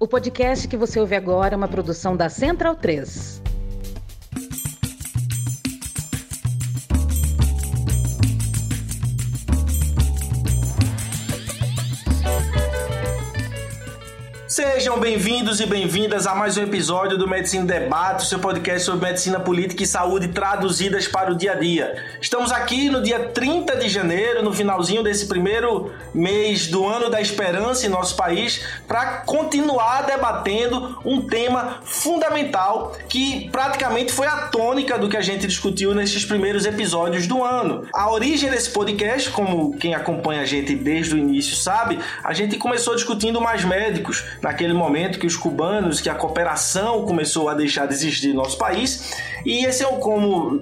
O podcast que você ouve agora é uma produção da Central 3. Sejam bem-vindos e bem-vindas a mais um episódio do Medicina Debate, seu podcast sobre medicina política e saúde traduzidas para o dia a dia. Estamos aqui no dia 30 de janeiro, no finalzinho desse primeiro mês do ano da esperança em nosso país, para continuar debatendo um tema fundamental que praticamente foi a tônica do que a gente discutiu nesses primeiros episódios do ano. A origem desse podcast, como quem acompanha a gente desde o início sabe, a gente começou discutindo mais médicos naquele momento que os cubanos, que a cooperação começou a deixar de existir no nosso país. E esse é o como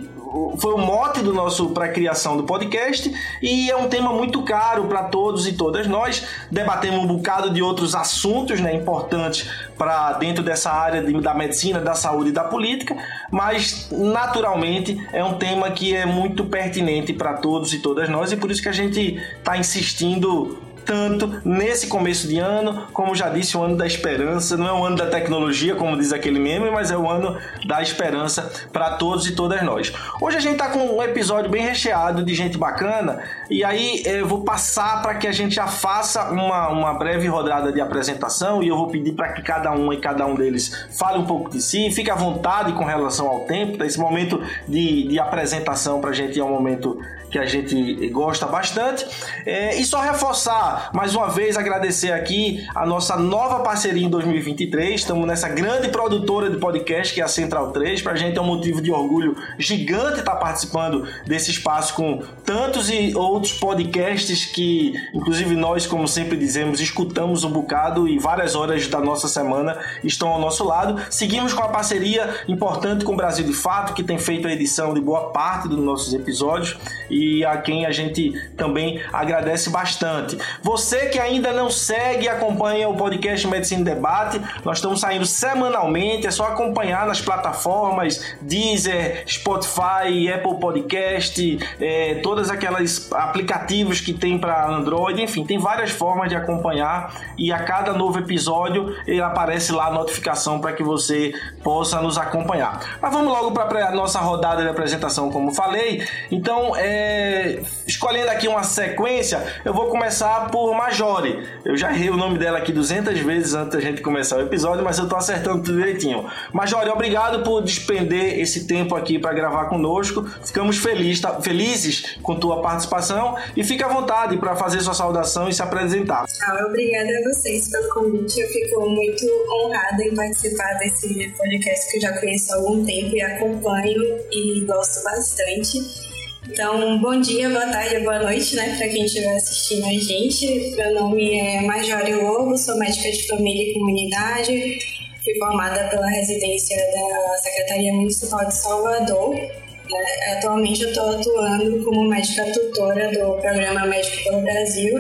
foi o mote do nosso para criação do podcast e é um tema muito caro para todos e todas nós. Debatemos um bocado de outros assuntos, né, importantes para dentro dessa área de, da medicina, da saúde e da política, mas naturalmente é um tema que é muito pertinente para todos e todas nós e por isso que a gente está insistindo tanto nesse começo de ano, como já disse, o ano da esperança. Não é o ano da tecnologia, como diz aquele meme, mas é o ano da esperança para todos e todas nós. Hoje a gente está com um episódio bem recheado de gente bacana, e aí eu vou passar para que a gente já faça uma, uma breve rodada de apresentação e eu vou pedir para que cada um e cada um deles fale um pouco de si, fique à vontade com relação ao tempo. Esse momento de, de apresentação para a gente é um momento que a gente gosta bastante. É, e só reforçar, mais uma vez, agradecer aqui a nossa nova parceria em 2023. Estamos nessa grande produtora de podcast que é a Central 3. Para a gente é um motivo de orgulho gigante estar participando desse espaço com tantos e outros podcasts que, inclusive, nós, como sempre dizemos, escutamos um bocado e várias horas da nossa semana estão ao nosso lado. Seguimos com a parceria importante com o Brasil de Fato, que tem feito a edição de boa parte dos nossos episódios e a quem a gente também agradece bastante. Você que ainda não segue e acompanha o podcast Medicina Debate, nós estamos saindo semanalmente, é só acompanhar nas plataformas Deezer, Spotify, Apple Podcast, é, todas aquelas aplicativos que tem para Android, enfim, tem várias formas de acompanhar e a cada novo episódio ele aparece lá a notificação para que você possa nos acompanhar. Mas vamos logo para a nossa rodada de apresentação, como falei. Então, é, é, escolhendo aqui uma sequência, eu vou começar por Majore. Eu já errei o nome dela aqui 200 vezes antes da gente começar o episódio, mas eu tô acertando tudo direitinho. Majore, obrigado por despender esse tempo aqui para gravar conosco. Ficamos feliz, tá, felizes com tua participação e fica à vontade para fazer sua saudação e se apresentar. Ah, obrigada a vocês pelo convite. Eu fico muito honrada em participar desse podcast que eu já conheço há algum tempo e acompanho e gosto bastante. Então, bom dia, boa tarde, boa noite, né, para quem estiver assistindo a gente. Meu nome é Majore Lobo, sou médica de família e comunidade. Fui formada pela residência da Secretaria Municipal de Salvador. Né. Atualmente, eu estou atuando como médica tutora do Programa Médico pelo Brasil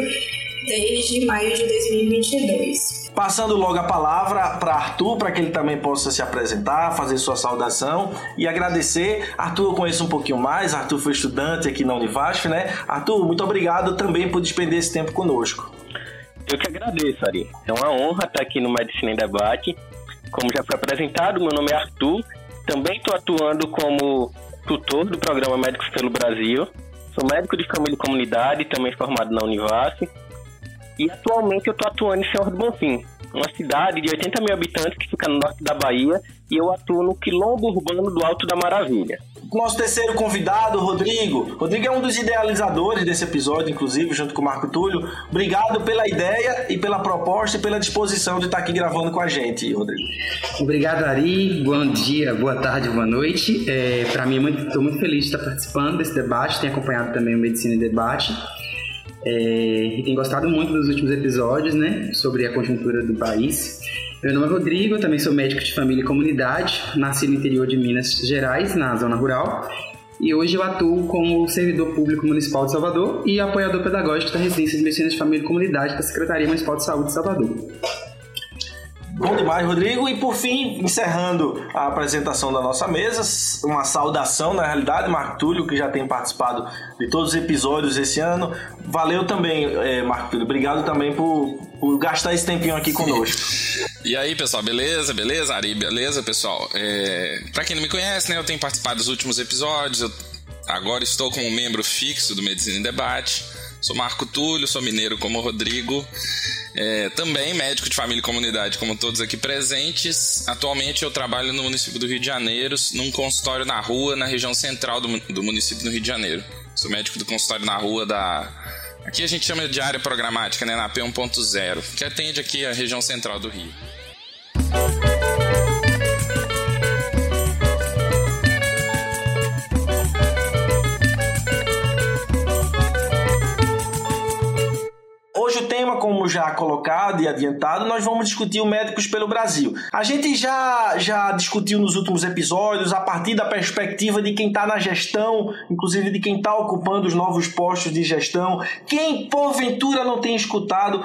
desde maio de 2022. Passando logo a palavra para Arthur, para que ele também possa se apresentar, fazer sua saudação e agradecer. Arthur, eu conheço um pouquinho mais, Arthur foi estudante aqui na Univasf, né? Arthur, muito obrigado também por despender esse tempo conosco. Eu que agradeço, Ari. É uma honra estar aqui no Medicina em Debate. Como já foi apresentado, meu nome é Arthur. Também estou atuando como tutor do programa Médicos pelo Brasil. Sou médico de família e comunidade, também formado na Univasf e atualmente eu estou atuando em Senhor do Bonfim, uma cidade de 80 mil habitantes que fica no norte da Bahia, e eu atuo no quilombo urbano do Alto da Maravilha. Nosso terceiro convidado, Rodrigo. Rodrigo é um dos idealizadores desse episódio, inclusive, junto com o Marco Túlio. Obrigado pela ideia e pela proposta e pela disposição de estar aqui gravando com a gente, Rodrigo. Obrigado, Ari. Bom dia, boa tarde, boa noite. É, Para mim, estou muito, muito feliz de estar participando desse debate, tenho acompanhado também o Medicina em Debate. É, tenho gostado muito dos últimos episódios, né, sobre a conjuntura do país. Meu nome é Rodrigo, também sou médico de família e comunidade, nasci no interior de Minas Gerais, na zona rural, e hoje eu atuo como servidor público municipal de Salvador e apoiador pedagógico da residência de medicina de família e comunidade da Secretaria Municipal de Saúde de Salvador. Bom demais, Rodrigo. E por fim, encerrando a apresentação da nossa mesa, uma saudação, na realidade, Marco Túlio, que já tem participado de todos os episódios esse ano. Valeu também, é, Marco Túlio. Obrigado também por por gastar esse tempinho aqui conosco. E aí, pessoal, beleza? Beleza, Ari? Beleza, pessoal? É... Pra quem não me conhece, né, eu tenho participado dos últimos episódios, eu agora estou como membro fixo do Medicina em Debate. Sou Marco Túlio, sou mineiro como Rodrigo. É, também médico de família e comunidade, como todos aqui presentes. Atualmente eu trabalho no município do Rio de Janeiro, num consultório na rua, na região central do, do município do Rio de Janeiro. Sou médico do consultório na rua da. Aqui a gente chama de área programática, né, na P1.0, que atende aqui a região central do Rio. Já colocado e adiantado, nós vamos discutir o Médicos pelo Brasil. A gente já, já discutiu nos últimos episódios a partir da perspectiva de quem está na gestão, inclusive de quem está ocupando os novos postos de gestão. Quem porventura não tem escutado,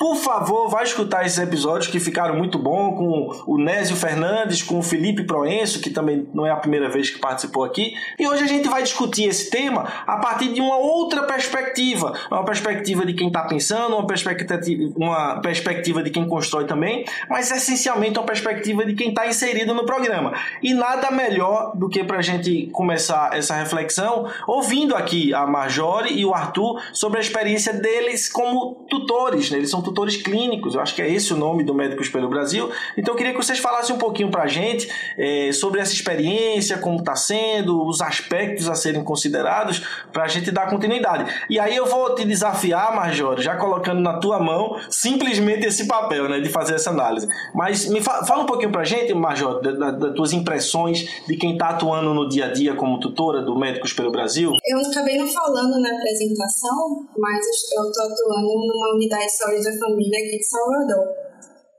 por favor, vai escutar esses episódios que ficaram muito bons com o Nésio Fernandes, com o Felipe Proenço, que também não é a primeira vez que participou aqui. E hoje a gente vai discutir esse tema a partir de uma outra perspectiva. Uma perspectiva de quem está pensando, uma perspectiva, uma perspectiva de quem constrói também, mas essencialmente uma perspectiva de quem está inserido no programa. E nada melhor do que para a gente começar essa reflexão ouvindo aqui a Marjorie e o Arthur sobre a experiência deles como tutores. Né? Eles são tutores clínicos, eu acho que é esse o nome do Médicos pelo Brasil. Então eu queria que vocês falassem um pouquinho para a gente é, sobre essa experiência, como está sendo, os aspectos a serem considerados, para a gente dar continuidade. E aí eu vou te desafiar, Marjorie, já colocando na tua mão simplesmente esse papel, né, de fazer essa análise. Mas me fa fala um pouquinho para a gente, Marjorie, das da, da tuas impressões de quem está atuando no dia a dia como tutora do Médicos pelo Brasil. Eu acabei não falando na apresentação, mas eu estou atuando numa unidade de saúde família aqui de Salvador.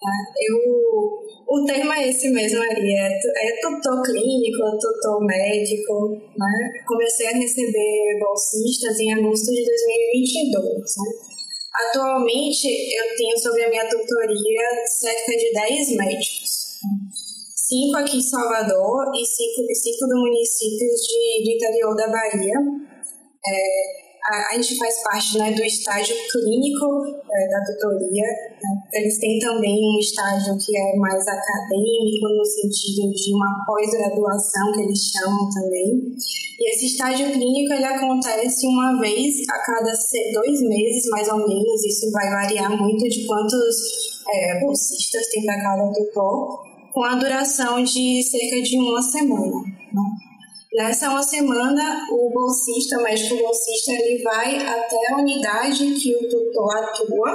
Tá? Eu, o termo é esse mesmo, Ari, é, é tutor clínico, tutor médico. Né? Comecei a receber bolsistas em agosto de 2022. Né? Atualmente, eu tenho sobre a minha tutoria cerca de 10 médicos. Cinco aqui em Salvador e cinco, cinco do município de, de interior da Bahia. É, a, a gente faz parte né, do estágio clínico é, da tutoria. Né? Eles têm também um estágio que é mais acadêmico, no sentido de uma pós-graduação, que eles chamam também. E esse estágio clínico ele acontece uma vez a cada dois meses, mais ou menos. Isso vai variar muito de quantos é, bolsistas tem para cada tutor, com a duração de cerca de uma semana. Né? Nessa uma semana, o bolsista, o médico bolsista, ele vai até a unidade que o tutor atua,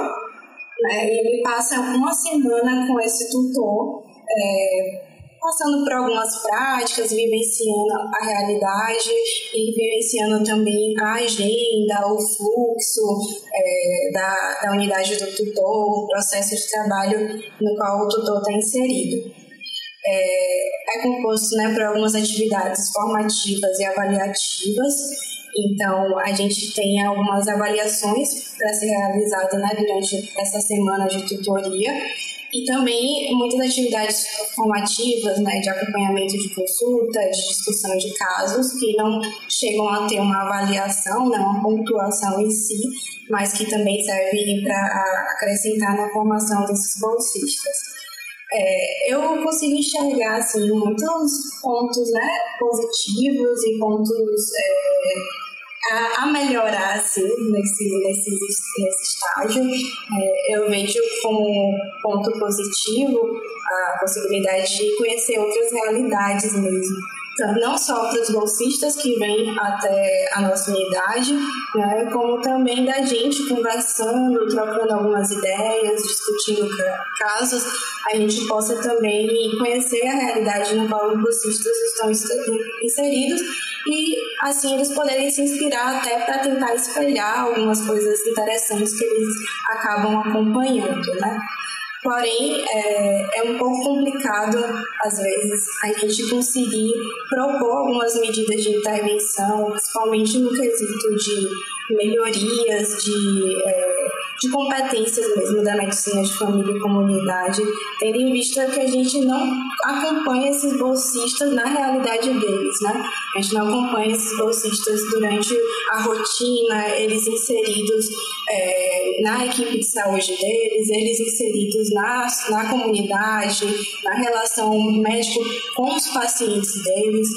né? ele passa uma semana com esse tutor, é, passando por algumas práticas, vivenciando a realidade e vivenciando também a agenda, o fluxo é, da, da unidade do tutor, o processo de trabalho no qual o tutor está inserido é, é composto né, por algumas atividades formativas e avaliativas. Então, a gente tem algumas avaliações para ser realizadas né, durante essa semana de tutoria e também muitas atividades formativas, né, de acompanhamento de consulta, de discussão de casos, que não chegam a ter uma avaliação, né, uma pontuação em si, mas que também servem para acrescentar na formação desses bolsistas. É, eu consigo enxergar assim, muitos pontos né, positivos e pontos é, a, a, melhorar assim, nesse, nesse, nesse estágio. É, eu vejo como ponto positivo a possibilidade de conhecer outras realidades mesmo não só para os bolsistas que vêm até a nossa unidade, né, como também da gente conversando, trocando algumas ideias, discutindo casos, a gente possa também conhecer a realidade na qual os bolsistas estão inseridos e assim eles poderem se inspirar até para tentar espelhar algumas coisas interessantes que eles acabam acompanhando, né? Porém, é, é um pouco complicado, às vezes, a gente conseguir propor algumas medidas de intervenção, principalmente no quesito de melhorias, de é, de competências mesmo da medicina de família e comunidade, tendo em vista que a gente não acompanha esses bolsistas na realidade deles, né? A gente não acompanha esses bolsistas durante a rotina, eles inseridos é, na equipe de saúde deles, eles inseridos na, na comunidade, na relação médico com os pacientes deles.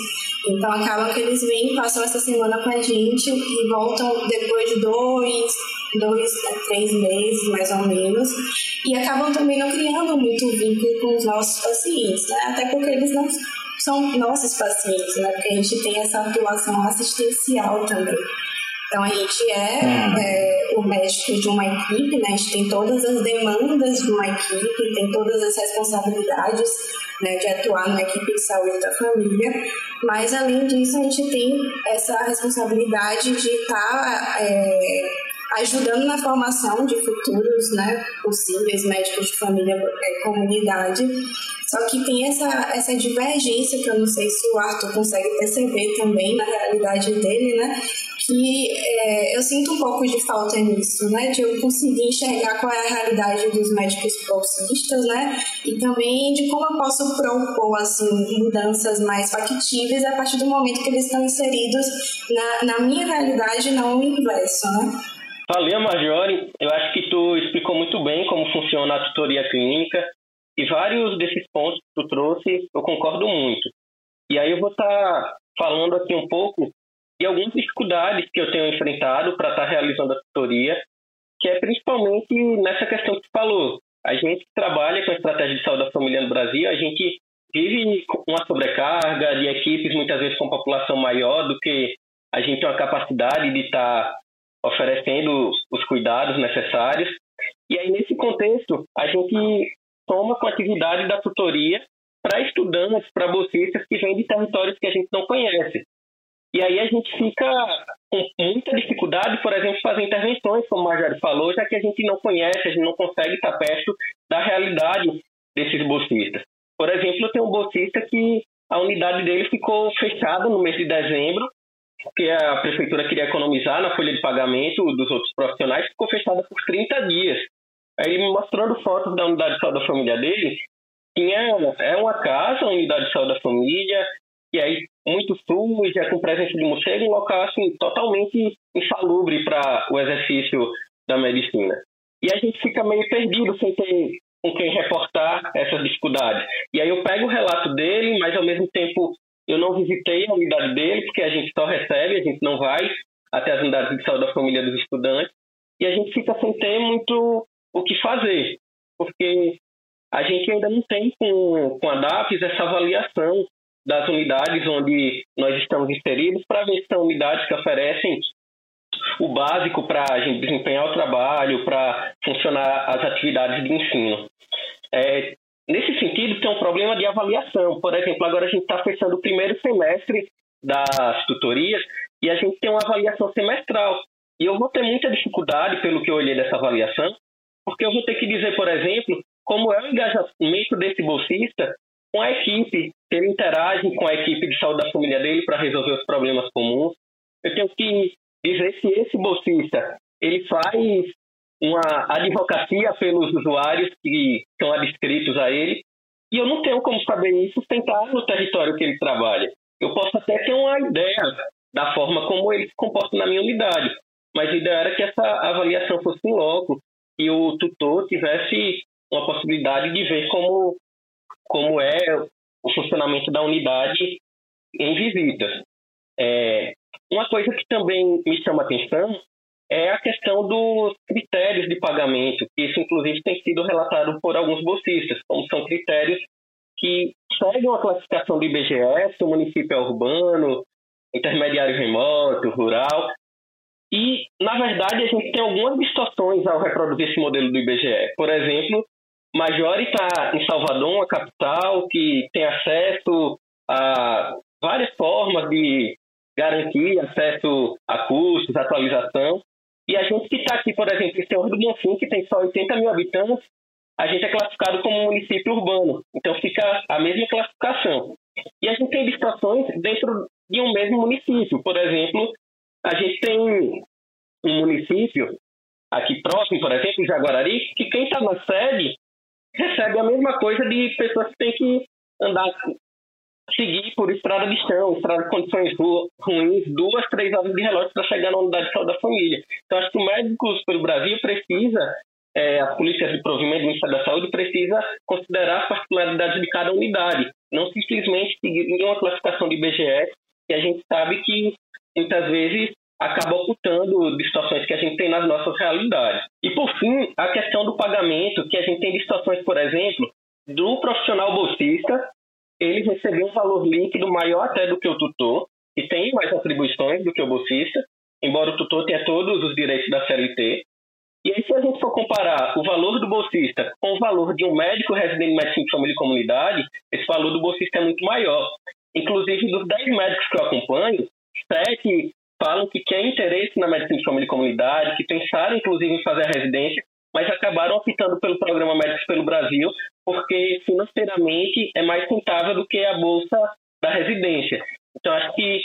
Então acaba que eles vêm, passam essa semana com a gente e voltam depois de dois, dois, três meses mais ou menos, e acabam também não criando muito vínculo com os nossos pacientes, né? Até porque eles não são nossos pacientes, né? Porque a gente tem essa atuação assistencial também. Então a gente é, hum. é, o médico de uma equipe, né? A gente tem todas as demandas de uma equipe, tem todas as responsabilidades né, de atuar na equipe de saúde da família, mas além disso a gente tem essa responsabilidade de estar tá, é, ajudando na formação de futuros né, possíveis médicos de família e comunidade. Só que tem essa, essa divergência que eu não sei se o Arthur consegue perceber também na realidade dele, né? Que é, eu sinto um pouco de falta nisso, né? De eu conseguir enxergar qual é a realidade dos médicos bolsistas, né? E também de como eu posso propor, assim, mudanças mais factíveis a partir do momento que eles estão inseridos na, na minha realidade, não no inverso, né? Valeu, Marjorie. Eu acho que tu explicou muito bem como funciona a tutoria clínica e vários desses pontos que tu trouxe eu concordo muito. E aí eu vou estar tá falando aqui um pouco de algumas dificuldades que eu tenho enfrentado para estar tá realizando a tutoria, que é principalmente nessa questão que tu falou. A gente que trabalha com a estratégia de saúde da família no Brasil, a gente vive uma sobrecarga de equipes muitas vezes com população maior do que a gente tem a capacidade de estar tá oferecendo os cuidados necessários. E aí, nesse contexto, a gente toma com a atividade da tutoria para estudantes, para bolsistas que vêm de territórios que a gente não conhece. E aí a gente fica com muita dificuldade, por exemplo, fazer intervenções, como o Marjorie falou, já que a gente não conhece, a gente não consegue estar perto da realidade desses bolsistas. Por exemplo, eu tenho um bolsista que a unidade dele ficou fechada no mês de dezembro porque a prefeitura queria economizar na folha de pagamento dos outros profissionais, ficou fechada por 30 dias. Aí me mostrando fotos da unidade de saúde da família dele, tinha é uma casa, a unidade de saúde da família, e aí muito suja, com presença de morcego, um local assim, totalmente insalubre para o exercício da medicina. E a gente fica meio perdido sem ter com quem reportar essas dificuldades. E aí eu pego o relato dele, mas ao mesmo tempo eu não visitei a unidade dele, porque a gente só recebe, a gente não vai até as unidades de saúde da família dos estudantes, e a gente fica sem ter muito o que fazer, porque a gente ainda não tem com, com a DAPS essa avaliação das unidades onde nós estamos inseridos para ver se são unidades que oferecem o básico para a gente desempenhar o trabalho, para funcionar as atividades de ensino. É, Nesse sentido, tem um problema de avaliação. Por exemplo, agora a gente está fechando o primeiro semestre das tutorias e a gente tem uma avaliação semestral. E eu vou ter muita dificuldade, pelo que eu olhei dessa avaliação, porque eu vou ter que dizer, por exemplo, como é o engajamento desse bolsista com a equipe, ele interage com a equipe de saúde da família dele para resolver os problemas comuns. Eu tenho que dizer se esse bolsista ele faz uma advocacia pelos usuários que são adscritos a ele, e eu não tenho como saber isso sem estar no território que ele trabalha. Eu posso até ter uma ideia da forma como ele se comporta na minha unidade, mas a ideia era que essa avaliação fosse em loco e o tutor tivesse uma possibilidade de ver como, como é o funcionamento da unidade em visitas. É, uma coisa que também me chama atenção é a questão dos critérios de pagamento, que isso inclusive tem sido relatado por alguns bolsistas, como são critérios que seguem a classificação do IBGE, se o município é urbano, intermediário remoto, rural. E, na verdade, a gente tem algumas distorções ao reproduzir esse modelo do IBGE. Por exemplo, Major está em Salvador, uma capital que tem acesso a várias formas de garantir acesso a custos, atualização, e a gente que está aqui, por exemplo, em Senhor do Bonfim, que tem só 80 mil habitantes, a gente é classificado como município urbano. Então fica a mesma classificação. E a gente tem distorções dentro de um mesmo município. Por exemplo, a gente tem um município aqui próximo, por exemplo, em Jaguarari, que quem está na sede recebe a mesma coisa de pessoas que têm que andar, seguir por estrada de chão, estrada de condições ruins, duas, três horas de relógio para chegar na unidade de saúde da família. Então, acho que o Médicos pelo Brasil precisa, é, as polícias de provimento do Ministério da Saúde precisa considerar as particularidades de cada unidade, não simplesmente seguir uma classificação de IBGS, que a gente sabe que muitas vezes acaba ocultando de situações que a gente tem nas nossas realidades. E, por fim, a questão do pagamento, que a gente tem de situações, por exemplo, do profissional bolsista, ele recebeu um valor líquido maior até do que o tutor, e tem mais atribuições do que o bolsista, embora o tutor tenha todos os direitos da CLT. E aí, se a gente for comparar o valor do bolsista com o valor de um médico residente em medicina de família e comunidade, esse valor do bolsista é muito maior. Inclusive, dos 10 médicos que eu acompanho, sete falam que têm interesse na medicina de família e comunidade, que pensaram inclusive em fazer a residência, mas acabaram optando pelo programa Médicos pelo Brasil, porque financeiramente é mais rentável do que a bolsa da residência. Então, acho que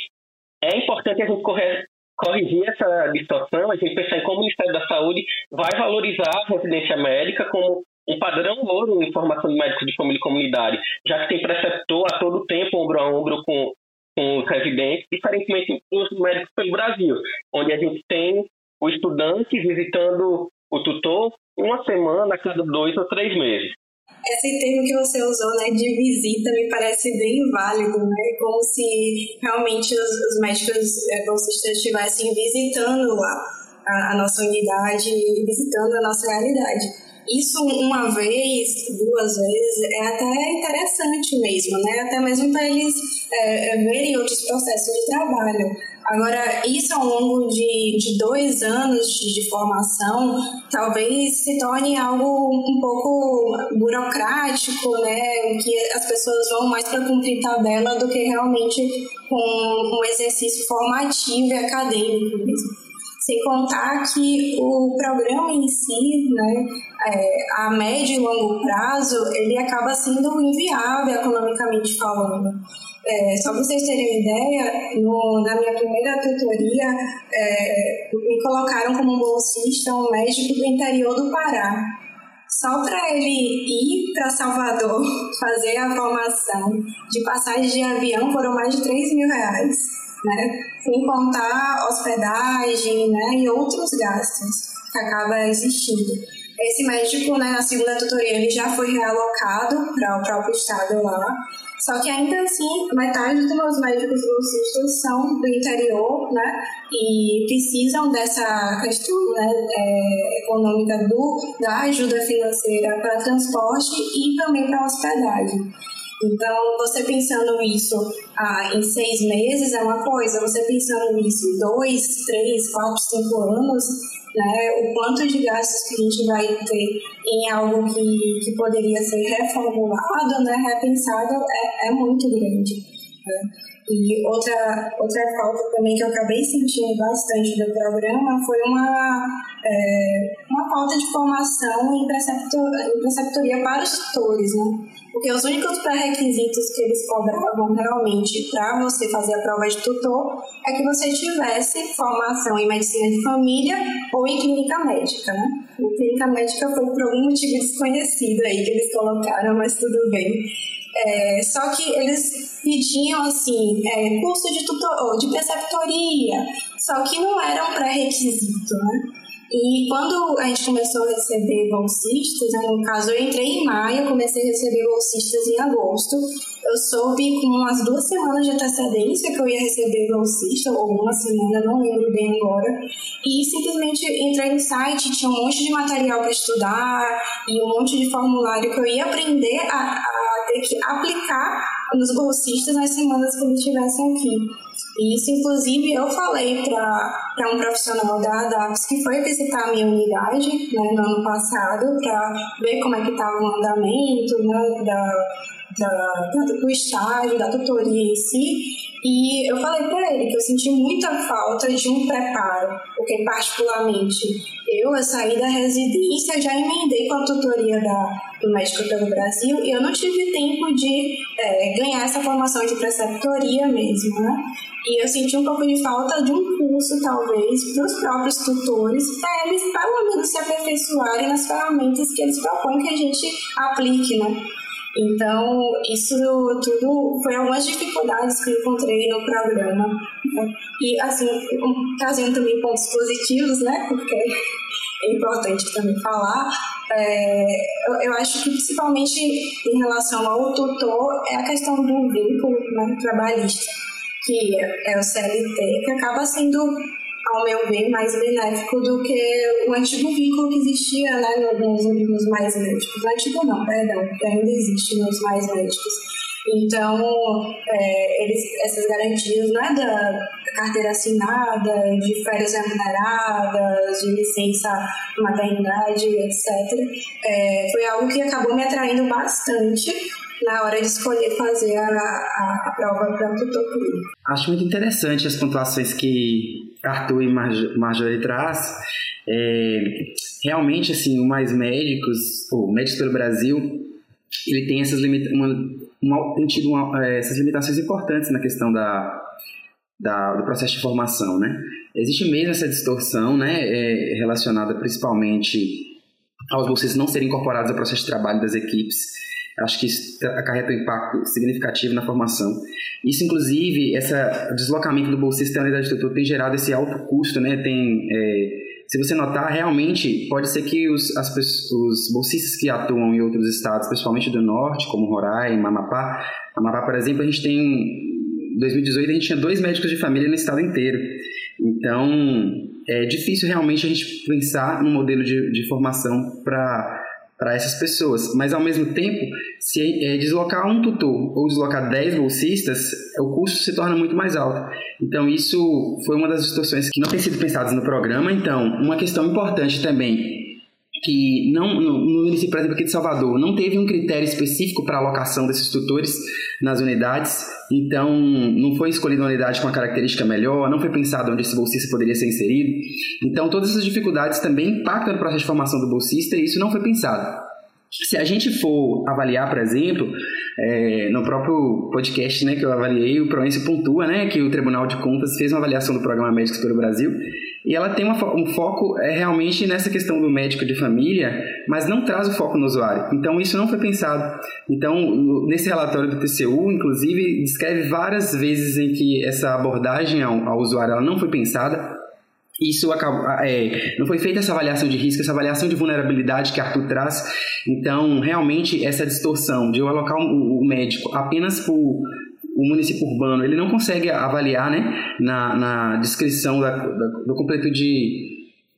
é importante a gente correr, corrigir essa distorção, a gente pensar em como o Ministério da Saúde vai valorizar a residência médica como um padrão ouro em formação de médicos de família e comunidade, já que tem preceptor a todo tempo, ombro a ombro com com os residentes, diferentemente dos médicos pelo Brasil, onde a gente tem o estudante visitando o tutor uma semana a cada dois ou três meses. Esse termo que você usou, né, de visita, me parece bem válido, né? Como se realmente os, os médicos é, bolsistas estivessem visitando lá a, a nossa unidade, visitando a nossa realidade. Isso uma vez, duas vezes, é até interessante mesmo, né? Até mesmo para eles é, é, verem outros processos de trabalho. Agora, isso ao longo de, de dois anos de, de, formação, talvez se torne algo um pouco burocrático, né? Que as pessoas vão mais para cumprir tabela do que realmente com um exercício formativo e acadêmico mesmo. Sem contar que o programa em si, né, é, a médio e longo prazo, ele acaba sendo inviável economicamente falando. É, só para vocês terem ideia, no, na minha primeira tutoria, é, me colocaram como bolsista um médico do interior do Pará. Só para ele ir para Salvador fazer a formação de passagem de avião foram mais de 3 mil reais né? Sem contar hospedagem, né? E outros gastos que acaba existindo. Esse médico, né, na segunda tutoria, ele já foi realocado para o próprio estado lá. Só que ainda assim, metade dos meus médicos bolsistas são do interior, né? E precisam dessa questão né, é, econômica do, da ajuda financeira para transporte e também para hospedagem. Então, você pensando isso ah, em seis meses é uma coisa, você pensando isso em dois, três, quatro, cinco anos, né, o quanto de gastos que a gente vai ter em algo que, que poderia ser reformulado, né, repensado, é, é muito grande. Né? E outra, outra falta também que eu acabei sentindo bastante do programa foi uma, é, uma falta de formação em, preceptor, em preceptoria para os tutores, né? Porque os únicos pré-requisitos que eles cobravam realmente para você fazer a prova de tutor é que você tivesse formação em medicina de família ou em clínica médica, né? Em clínica médica foi por algum motivo desconhecido aí que eles colocaram, mas tudo bem. É, só que eles pediam assim é, curso de tutor, de preceptoria, só que não era um pré-requisito, né? E quando a gente começou a receber bolsistas, né, no caso eu entrei em maio, comecei a receber bolsistas em agosto. Eu soube com umas duas semanas de antecedência que eu ia receber bolsista, ou uma semana, não lembro bem agora. E simplesmente entrei no site, tinha um monte de material para estudar e um monte de formulário que eu ia aprender a, a ter que aplicar nos bolsistas nas semanas que eles estivessem aqui. Isso, inclusive, eu falei para um profissional da ADAPS que foi visitar a minha unidade né, no ano passado para ver como é que estava o andamento né, da, da, do estágio, da tutoria em si, e eu falei para ele que eu senti muita falta de um preparo, porque particularmente eu, eu saí da residência, já emendei com a tutoria da, do Médico pelo Brasil e eu não tive tempo de é, ganhar essa formação de preceptoria mesmo, né? E eu senti um pouco de falta de um curso, talvez, para os próprios tutores, para eles, pelo menos, se aperfeiçoarem nas ferramentas que eles propõem que a gente aplique, né? Então, isso tudo foi algumas dificuldades que eu encontrei no programa. Né? E, assim, trazendo também pontos positivos, né? Porque é importante também falar. É, eu, eu, acho que, principalmente em relação ao tutor, é a questão do vínculo né, trabalhista, que é, é o CLT, que acaba sendo ao meu ver, mais benéfico do que o antigo vínculo que existia né, nos, nos mais médicos. Antigo não, perdão, que ainda existe nos mais médicos. Então, é, eles, essas garantias né, da carteira assinada, de férias remuneradas, de licença maternidade, etc., é, foi algo que acabou me atraindo bastante na hora de escolher fazer a, a, a prova para tutor clínico. Acho muito interessante as pontuações que Arthur e Marjorie traz. É, realmente, assim, o Mais Médicos, o Médicos pelo Brasil, ele tem essas, limita uma, uma, tem tido uma, é, essas limitações importantes na questão da, da, do processo de formação, né? Existe mesmo essa distorção, né, é, relacionada principalmente aos bolsistas não serem incorporados ao processo de trabalho das equipes Acho que isso acarreta um impacto significativo na formação. Isso, inclusive, esse deslocamento do bolsista da unidade tutor tem gerado esse alto custo, né? Tem, é, se você notar, realmente pode ser que os, as, os bolsistas que atuam em outros estados, principalmente do norte, como Roraima, Amapá, Amapá, por exemplo, a gente tem, em 2018, a gente tinha dois médicos de família no estado inteiro. Então, é difícil realmente a gente pensar num modelo de, de formação para para essas pessoas. Mas, ao mesmo tempo, se é, deslocar um tutor ou deslocar 10 bolsistas, o custo se torna muito mais alto. Então, isso foi uma das distorções que não tem sido pensadas no programa. Então, uma questão importante também que não, no, município, por exemplo, aqui de Salvador, não teve um critério específico para alocação desses tutores nas unidades, então não foi escolhida uma unidade com uma característica melhor, não foi pensado onde esse bolsista poderia ser inserido. Então, todas essas dificuldades também impactam no processo de formação do bolsista e isso não foi pensado. Se a gente for avaliar, por exemplo, é, no próprio podcast né, que eu avaliei, o Proense pontua né, que o Tribunal de Contas fez uma avaliação do programa Médicos pelo Brasil e ela tem uma, um foco é, realmente nessa questão do médico de família, mas não traz o foco no usuário. Então, isso não foi pensado. Então, nesse relatório do TCU, inclusive, descreve várias vezes em que essa abordagem ao, ao usuário ela não foi pensada. Isso acabou, é, não foi feita essa avaliação de risco, essa avaliação de vulnerabilidade que Arthur traz. Então, realmente, essa distorção de eu alocar o, o médico apenas por o município urbano ele não consegue avaliar né, na, na descrição da, da, do completo de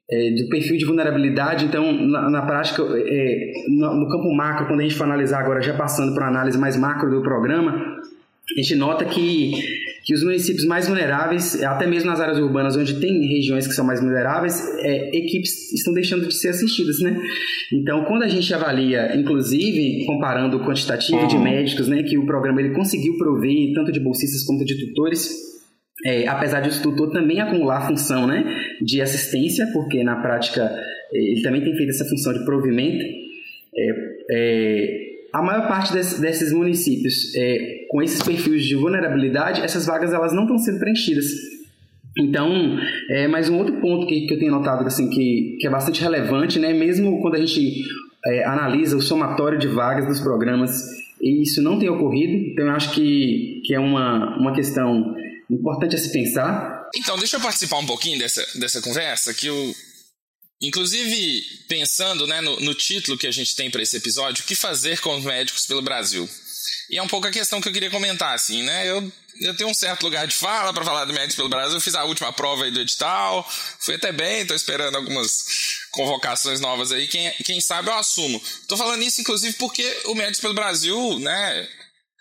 é, do perfil de vulnerabilidade. Então, na, na prática, é, no, no, campo macro, quando a gente for analisar agora, já passando para a análise mais macro do programa, a gente nota que, que os municípios mais vulneráveis, até mesmo nas áreas urbanas onde tem regiões que são mais vulneráveis, é, equipes estão deixando de ser assistidas, né? Então, quando a gente avalia, inclusive, comparando o quantitativo de uhum. médicos, né, que o programa ele conseguiu prover, tanto de bolsistas quanto de tutores, é, apesar de o tutor também acumular a função né, de assistência, porque na prática ele também tem feito essa função de provimento, é, é, a maior parte desse, desses municípios é, com esses perfis de vulnerabilidade, essas vagas elas não estão sendo preenchidas. Então, é mais um outro ponto que, que eu tenho notado assim, que, que é bastante relevante, né? mesmo quando a gente é, analisa o somatório de vagas dos programas, e isso não tem ocorrido, então eu acho que, que é uma, uma questão importante a se pensar. Então, deixa eu participar um pouquinho dessa, dessa conversa, que eu, inclusive, pensando né, no, no título que a gente tem para esse episódio, o que fazer com os médicos pelo Brasil? E é um pouco a questão que eu queria comentar, assim, né? Eu, eu tenho um certo lugar de fala para falar do Médicos pelo Brasil. Eu fiz a última prova aí do edital, fui até bem, estou esperando algumas convocações novas aí. Quem, quem sabe eu assumo. Estou falando isso, inclusive, porque o Médicos pelo Brasil, né?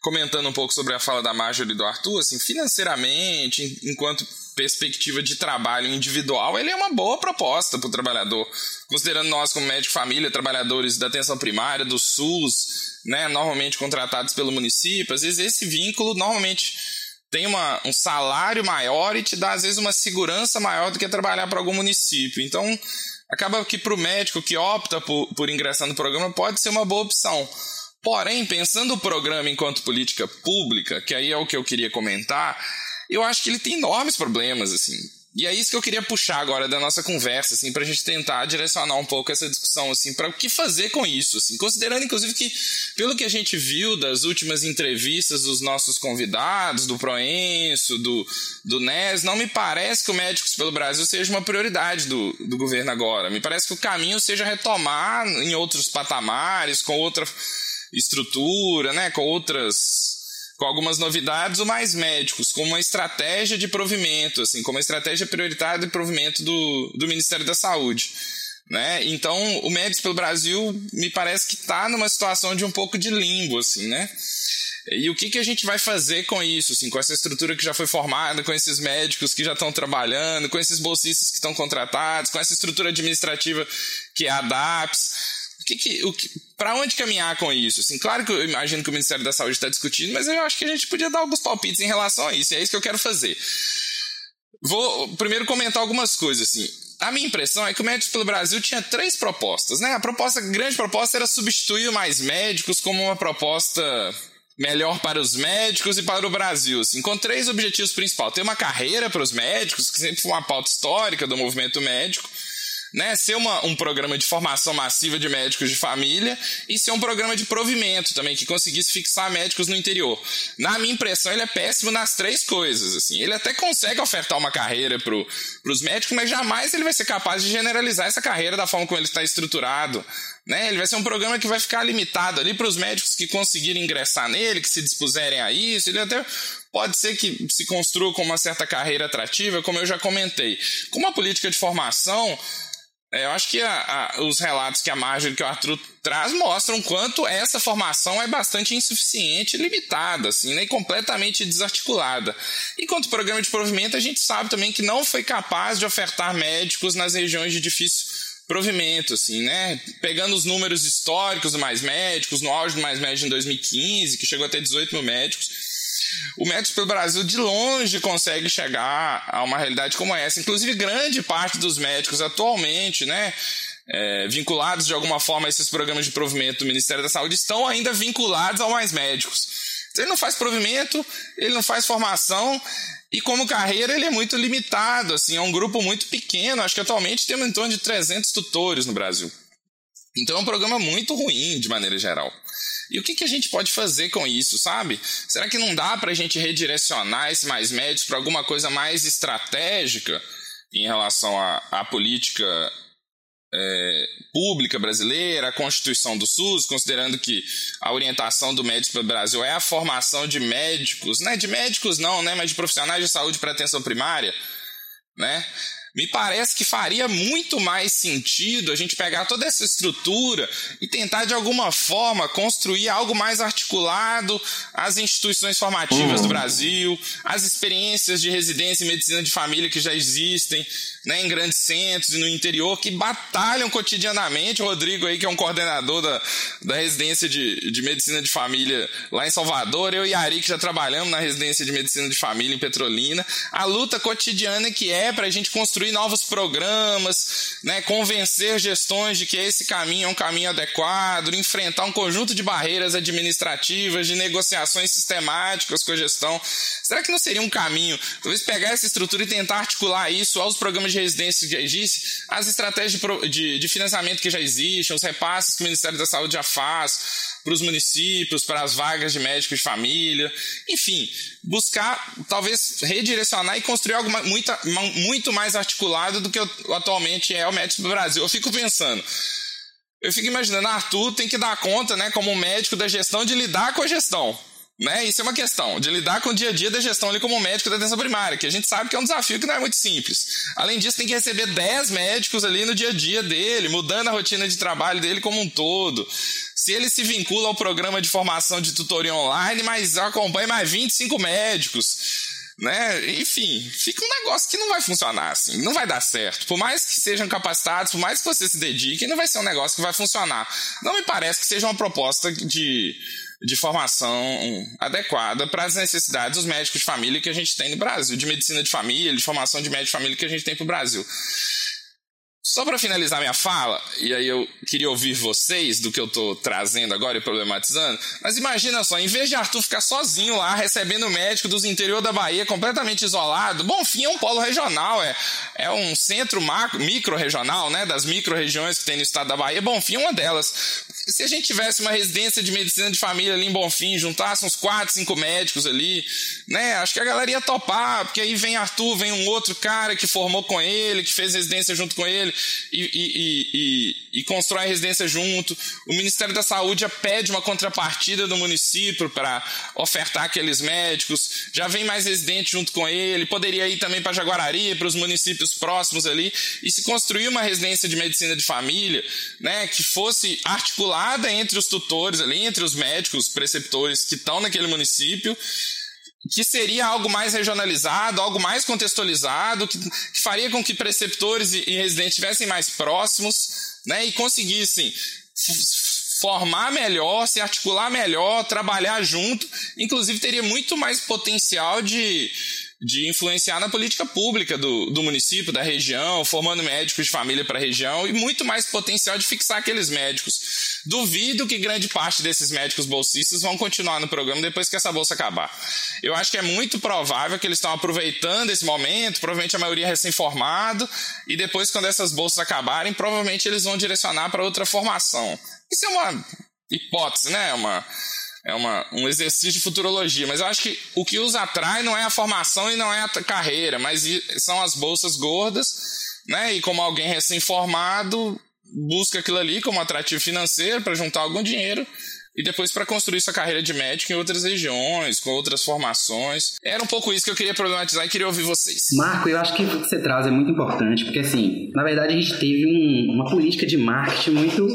Comentando um pouco sobre a fala da Marjorie e do Arthur, assim, financeiramente, enquanto perspectiva de trabalho individual, ele é uma boa proposta para o trabalhador. Considerando nós como médico família, trabalhadores da atenção primária, do SUS, né, normalmente contratados pelo município, às vezes esse vínculo normalmente tem uma, um salário maior e te dá, às vezes, uma segurança maior do que trabalhar para algum município. Então, acaba que para o médico que opta por, por ingressar no programa pode ser uma boa opção. Porém, pensando o programa enquanto política pública, que aí é o que eu queria comentar, eu acho que ele tem enormes problemas, assim. E é isso que eu queria puxar agora da nossa conversa, assim, para a gente tentar direcionar um pouco essa discussão, assim, para o que fazer com isso, assim, considerando inclusive que, pelo que a gente viu das últimas entrevistas dos nossos convidados, do Proenço, do, do NES, não me parece que o Médicos pelo Brasil seja uma prioridade do, do governo agora. Me parece que o caminho seja retomar em outros patamares, com outra estrutura, né, com outras com algumas novidades, o Mais Médicos, com uma estratégia de provimento, assim, como uma estratégia prioritária de provimento do, do Ministério da Saúde. Né? Então, o Médicos pelo Brasil me parece que está numa situação de um pouco de limbo, assim, né? E o que, que a gente vai fazer com isso, assim, com essa estrutura que já foi formada, com esses médicos que já estão trabalhando, com esses bolsistas que estão contratados, com essa estrutura administrativa que é a DAPS? Que, que, que, para onde caminhar com isso? Assim, claro que eu imagino que o Ministério da Saúde está discutindo, mas eu acho que a gente podia dar alguns palpites em relação a isso, e é isso que eu quero fazer. Vou primeiro comentar algumas coisas, assim. A minha impressão é que o Médicos pelo Brasil tinha três propostas, né? A proposta, a grande proposta era substituir mais médicos como uma proposta melhor para os médicos e para o Brasil, assim, com três objetivos principais. Ter uma carreira para os médicos, que sempre foi uma pauta histórica do movimento médico, né, ser uma, um programa de formação massiva de médicos de família e ser um programa de provimento também, que conseguisse fixar médicos no interior. Na minha impressão, ele é péssimo nas três coisas. Assim. Ele até consegue ofertar uma carreira para os médicos, mas jamais ele vai ser capaz de generalizar essa carreira da forma como ele está estruturado. Né? Ele vai ser um programa que vai ficar limitado ali para os médicos que conseguirem ingressar nele, que se dispuserem a isso. Ele até pode ser que se construa com uma certa carreira atrativa, como eu já comentei. Com uma política de formação, é, eu acho que a, a, os relatos que a Marjorie que o Arthur traz mostram quanto essa formação é bastante insuficiente, limitada, assim, né, completamente desarticulada. E quanto ao programa de provimento, a gente sabe também que não foi capaz de ofertar médicos nas regiões de difícil provimento, assim, né? Pegando os números históricos do Mais Médicos, no auge do Mais Médicos em 2015, que chegou a ter 18 mil médicos, o Médicos pelo Brasil de longe consegue chegar a uma realidade como essa. Inclusive, grande parte dos médicos atualmente, né? É, vinculados de alguma forma a esses programas de provimento do Ministério da Saúde estão ainda vinculados ao Mais Médicos. Ele não faz provimento, ele não faz formação, e como carreira ele é muito limitado, assim, é um grupo muito pequeno, acho que atualmente temos em torno de 300 tutores no Brasil. Então é um programa muito ruim de maneira geral. E o que, que a gente pode fazer com isso, sabe? Será que não dá para a gente redirecionar esse mais médios para alguma coisa mais estratégica em relação à, à política é, pública brasileira, a Constituição do SUS, considerando que a orientação do Médicos pelo Brasil é a formação de médicos, né? De médicos não, né? Mas de profissionais de saúde para atenção primária, né? Me parece que faria muito mais sentido a gente pegar toda essa estrutura e tentar, de alguma forma, construir algo mais articulado às instituições formativas uhum. do Brasil, às experiências de residência e medicina de família que já existem né, em grandes centros e no interior, que batalham cotidianamente. O Rodrigo, aí, que é um coordenador da, da residência de, de medicina de família lá em Salvador, eu e a Ari, que já trabalhamos na residência de medicina de família em Petrolina, a luta cotidiana que é para a gente construir novos programas, né, convencer gestões de que esse caminho é um caminho adequado, enfrentar um conjunto de barreiras administrativas, de negociações sistemáticas com a gestão. Será que não seria um caminho, talvez pegar essa estrutura e tentar articular isso aos programas de residência que já existem, às estratégias de, de financiamento que já existem, os repasses que o Ministério da Saúde já faz, para os municípios, para as vagas de médicos de família, enfim, buscar talvez redirecionar e construir algo muito, muito mais articulado do que atualmente é o médico do Brasil. Eu fico pensando, eu fico imaginando, Arthur tem que dar conta, né, como médico da gestão, de lidar com a gestão. Né? Isso é uma questão de lidar com o dia a dia da gestão ali como médico da atenção primária, que a gente sabe que é um desafio que não é muito simples. Além disso, tem que receber 10 médicos ali no dia a dia dele, mudando a rotina de trabalho dele como um todo. Se ele se vincula ao programa de formação de tutoria online, mas acompanha mais 25 médicos. né? Enfim, fica um negócio que não vai funcionar assim, não vai dar certo. Por mais que sejam capacitados, por mais que você se dedique, não vai ser um negócio que vai funcionar. Não me parece que seja uma proposta de, de formação adequada para as necessidades dos médicos de família que a gente tem no Brasil, de medicina de família, de formação de médico de família que a gente tem para o Brasil. Só para finalizar minha fala, e aí eu queria ouvir vocês do que eu estou trazendo agora e problematizando, mas imagina só, em vez de Arthur ficar sozinho lá, recebendo médico dos interior da Bahia, completamente isolado, bom, fim é um polo regional, é, é um centro micro-regional, né, das micro-regiões que tem no estado da Bahia, bom, fim é uma delas. Se a gente tivesse uma residência de medicina de família ali em Bonfim, juntasse uns 4, 5 médicos ali, né, acho que a galera ia topar, porque aí vem Arthur, vem um outro cara que formou com ele, que fez residência junto com ele, e, e, e, e, constrói a residência junto. O Ministério da Saúde pede uma contrapartida do município para ofertar aqueles médicos. Já vem mais residente junto com ele. Poderia ir também para Jaguarari, para os municípios próximos ali. E se construir uma residência de medicina de família, né, que fosse entre os tutores ali, entre os médicos preceptores que estão naquele município que seria algo mais regionalizado, algo mais contextualizado, que, que faria com que preceptores e, e residentes estivessem mais próximos né, e conseguissem formar melhor, se articular melhor, trabalhar junto, inclusive teria muito mais potencial de, de influenciar na política pública do, do município, da região, formando médicos de família para a região e muito mais potencial de fixar aqueles médicos. Duvido que grande parte desses médicos bolsistas vão continuar no programa depois que essa bolsa acabar. Eu acho que é muito provável que eles estão aproveitando esse momento, provavelmente a maioria recém-formado, e depois, quando essas bolsas acabarem, provavelmente eles vão direcionar para outra formação. Isso é uma hipótese, né? Uma é uma, um exercício de futurologia. Mas eu acho que o que os atrai não é a formação e não é a carreira, mas são as bolsas gordas, né? E como alguém recém-formado busca aquilo ali como atrativo financeiro para juntar algum dinheiro e depois para construir sua carreira de médico em outras regiões, com outras formações. Era um pouco isso que eu queria problematizar e queria ouvir vocês. Marco, eu acho que o que você traz é muito importante, porque assim, na verdade a gente teve um, uma política de marketing muito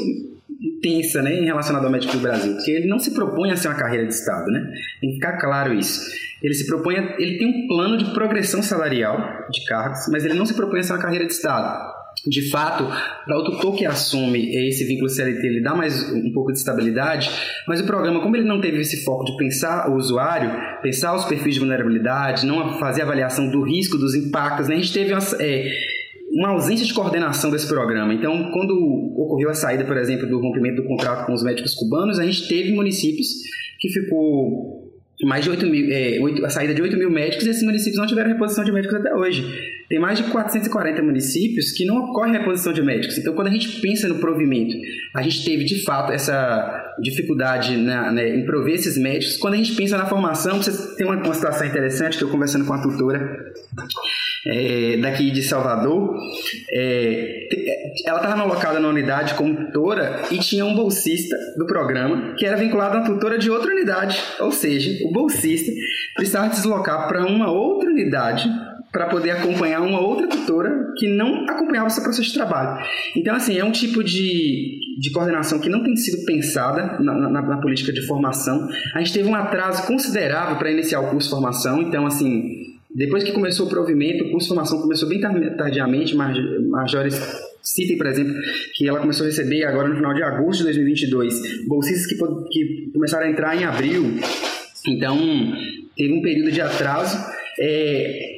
intensa, né, relacionada ao médico do Brasil, porque ele não se propõe a ser uma carreira de Estado, né? Tem que ficar claro isso. Ele se propõe, a, ele tem um plano de progressão salarial de cargos, mas ele não se propõe a ser uma carreira de Estado. De fato, para o tutor que assume esse vínculo CLT, ele dá mais um pouco de estabilidade, mas o programa, como ele não teve esse foco de pensar o usuário, pensar os perfis de vulnerabilidade, não fazer avaliação do risco, dos impactos, né? a gente teve uma, é, uma ausência de coordenação desse programa. Então, quando ocorreu a saída, por exemplo, do rompimento do contrato com os médicos cubanos, a gente teve municípios que ficou mais de 8 mil, é, 8, a saída de 8 mil médicos e esses municípios não tiveram reposição de médicos até hoje. Tem mais de 440 municípios que não ocorre reposição de médicos. Então, quando a gente pensa no provimento, a gente teve de fato essa dificuldade na, né, em prover esses médicos. Quando a gente pensa na formação, você tem uma, uma situação interessante que eu conversando com a tutora é, daqui de Salvador, é, ela estava alocada na unidade como tutora e tinha um bolsista do programa que era vinculado a tutora de outra unidade, ou seja, o bolsista precisava deslocar para uma outra unidade para poder acompanhar uma outra tutora que não acompanhava o seu processo de trabalho. Então, assim, é um tipo de, de coordenação que não tem sido pensada na, na, na política de formação. A gente teve um atraso considerável para iniciar o curso de formação, então, assim, depois que começou o provimento, o curso de formação começou bem tardiamente, Majores citem, por exemplo, que ela começou a receber agora no final de agosto de 2022 bolsistas que, que começaram a entrar em abril, então teve um período de atraso. É,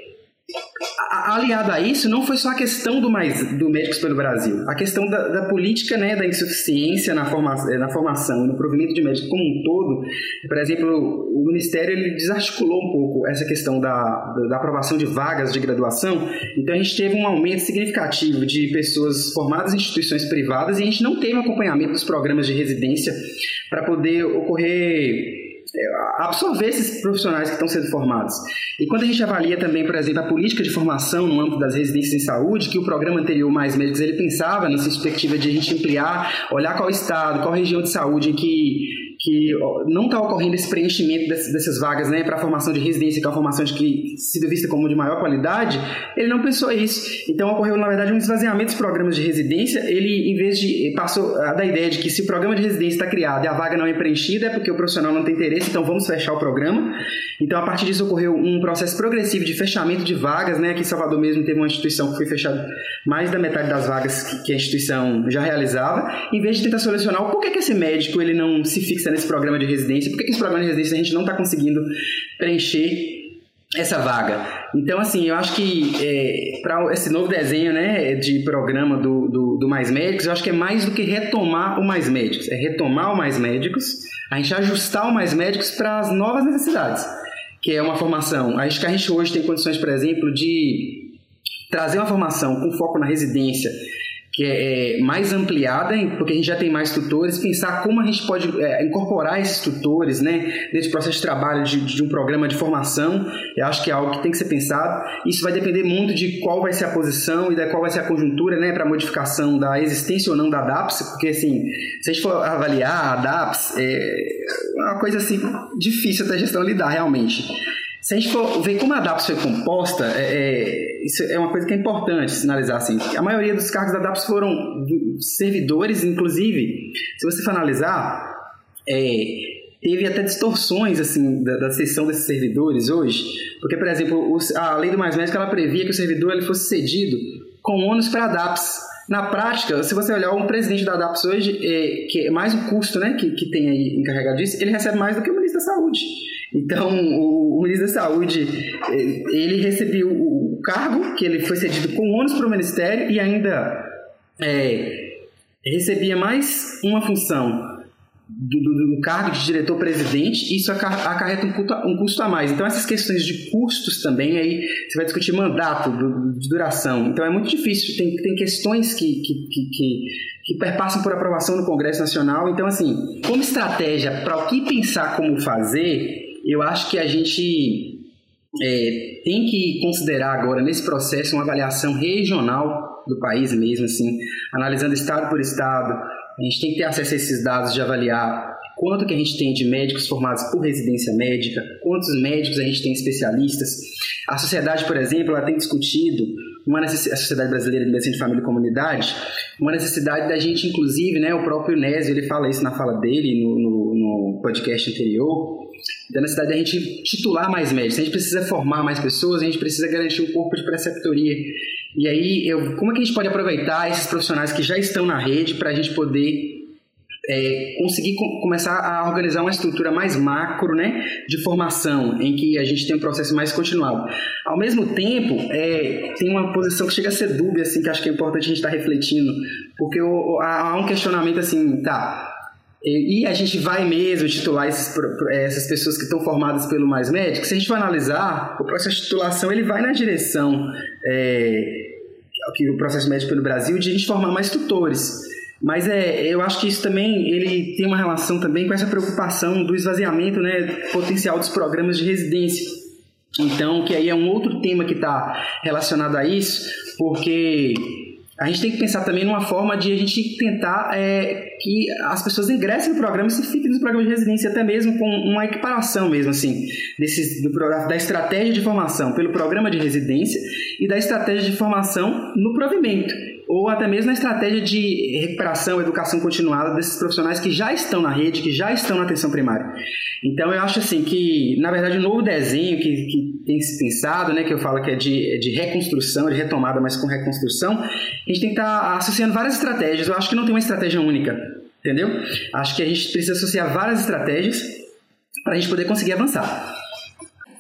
aliado a isso, não foi só a questão do, mais, do Médicos pelo Brasil, a questão da, da política né, da insuficiência na, forma, na formação, no provimento de médicos como um todo. Por exemplo, o Ministério ele desarticulou um pouco essa questão da, da aprovação de vagas de graduação, então a gente teve um aumento significativo de pessoas formadas em instituições privadas e a gente não teve um acompanhamento dos programas de residência para poder ocorrer absorver esses profissionais que estão sendo formados. E quando a gente avalia também, por exemplo, a política de formação no âmbito das residências em saúde, que o programa anterior Mais Médicos ele pensava nessa perspectiva de a gente ampliar, olhar qual estado, qual região de saúde em que que não está ocorrendo esse preenchimento dessas vagas né, para a formação de residência, que é uma formação de que se vista como de maior qualidade, ele não pensou isso. Então ocorreu, na verdade, um esvaziamento dos programas de residência. Ele, em vez de. passou da ideia de que se o programa de residência está criado e a vaga não é preenchida, é porque o profissional não tem interesse, então vamos fechar o programa. Então, a partir disso, ocorreu um processo progressivo de fechamento de vagas. Né? Aqui em Salvador mesmo teve uma instituição que foi fechada mais da metade das vagas que a instituição já realizava, em vez de tentar solucionar o porquê que esse médico ele não se fixa nesse programa de residência, por que esse programa de residência a gente não está conseguindo preencher essa vaga. Então, assim, eu acho que é, para esse novo desenho né, de programa do, do, do, Mais Médicos, eu acho que é mais do que retomar o Mais Médicos, é retomar o Mais Médicos, a gente ajustar o Mais Médicos para as novas necessidades, que é uma formação. Acho que a gente hoje tem condições, por exemplo, de trazer uma formação com foco na residência que é, é mais ampliada, porque a gente já tem mais tutores, pensar como a gente pode é, incorporar esses tutores né, nesse processo de trabalho de, de, um programa de formação, eu acho que é algo que tem que ser pensado. Isso vai depender muito de qual vai ser a posição e da qual vai ser a conjuntura né, para modificação da existência ou não da DAPS, porque assim, se a gente for avaliar a DAPS, é uma coisa assim difícil da gestão lidar realmente. Se a gente for ver como a DAPS foi composta, é, é, isso é uma coisa que é importante sinalizar assim. A maioria dos cargos da DAPS foram servidores, inclusive, se você for analisar, é, teve até distorções assim da, da seção desses servidores hoje, porque por exemplo, a lei do mais médico ela previa que o servidor ele fosse cedido com ônus para a DAPS. Na prática, se você olhar um presidente da DAPS hoje, é, que é mais o custo né, que, que tem aí encarregado disso, ele recebe mais do que o ministro da Saúde. Então, o, o, ministro da Saúde, eh, ele recebeu o cargo, que ele foi cedido com ônus para o ministério e ainda é, recebia mais uma função do, do, do cargo de diretor-presidente, isso acarreta um, custo, um custo a mais. Então, essas questões de custos também, aí você vai discutir mandato do, de duração. Então, é muito difícil. Tem, tem questões que, que, que, que, que perpassam por aprovação no Congresso Nacional. Então, assim, como estratégia para o que pensar como fazer, eu acho que a gente é, tem que considerar agora nesse processo uma avaliação regional do país mesmo, assim, analisando estado por estado. A gente tem que ter acesso a esses dados de avaliar quanto que a gente tem de médicos formados por residência médica, quantos médicos a gente tem especialistas. A sociedade, por exemplo, ela tem discutido uma necessidade, a Sociedade Brasileira de Medicina de Família e Comunidade, uma necessidade da gente, inclusive, né, o próprio Nésio, ele fala isso na fala dele no, no, podcast anterior, da necessidade da gente titular mais médicos. A gente precisa formar mais pessoas, a gente precisa garantir um corpo de preceptoria. E aí, eu, como é que a gente pode aproveitar esses profissionais que já estão na rede para a gente poder é, conseguir com, começar a organizar uma estrutura mais macro né, de formação, em que a gente tem um processo mais continuado. Ao mesmo tempo, é, tem uma posição que chega a ser dúbia, assim, que acho que é importante a gente estar tá refletindo, porque o, há um questionamento assim, tá, e a gente vai mesmo titular esses, essas pessoas que estão formadas pelo Mais Médico. Se a gente for analisar, o processo de titulação ele vai na direção é, que o processo médico pelo Brasil de a gente formar mais tutores. Mas é, eu acho que isso também ele tem uma relação também com essa preocupação do esvaziamento né, potencial dos programas de residência. Então, que aí é um outro tema que está relacionado a isso, porque a gente tem que pensar também numa forma de a gente tentar é, que as pessoas ingressem no programa e se fiquem no programa de residência, até mesmo com uma equiparação mesmo, assim, do, da estratégia de formação pelo programa de residência e da estratégia de formação no provimento ou até mesmo na estratégia de recuperação, educação continuada desses profissionais que já estão na rede, que já estão na atenção primária. Então eu acho assim que, na verdade, o novo desenho que, que tem se pensado, né, que eu falo que é de, de reconstrução, de retomada, mas com reconstrução, a gente tem que estar tá associando várias estratégias. Eu acho que não tem uma estratégia única, entendeu? Acho que a gente precisa associar várias estratégias para a gente poder conseguir avançar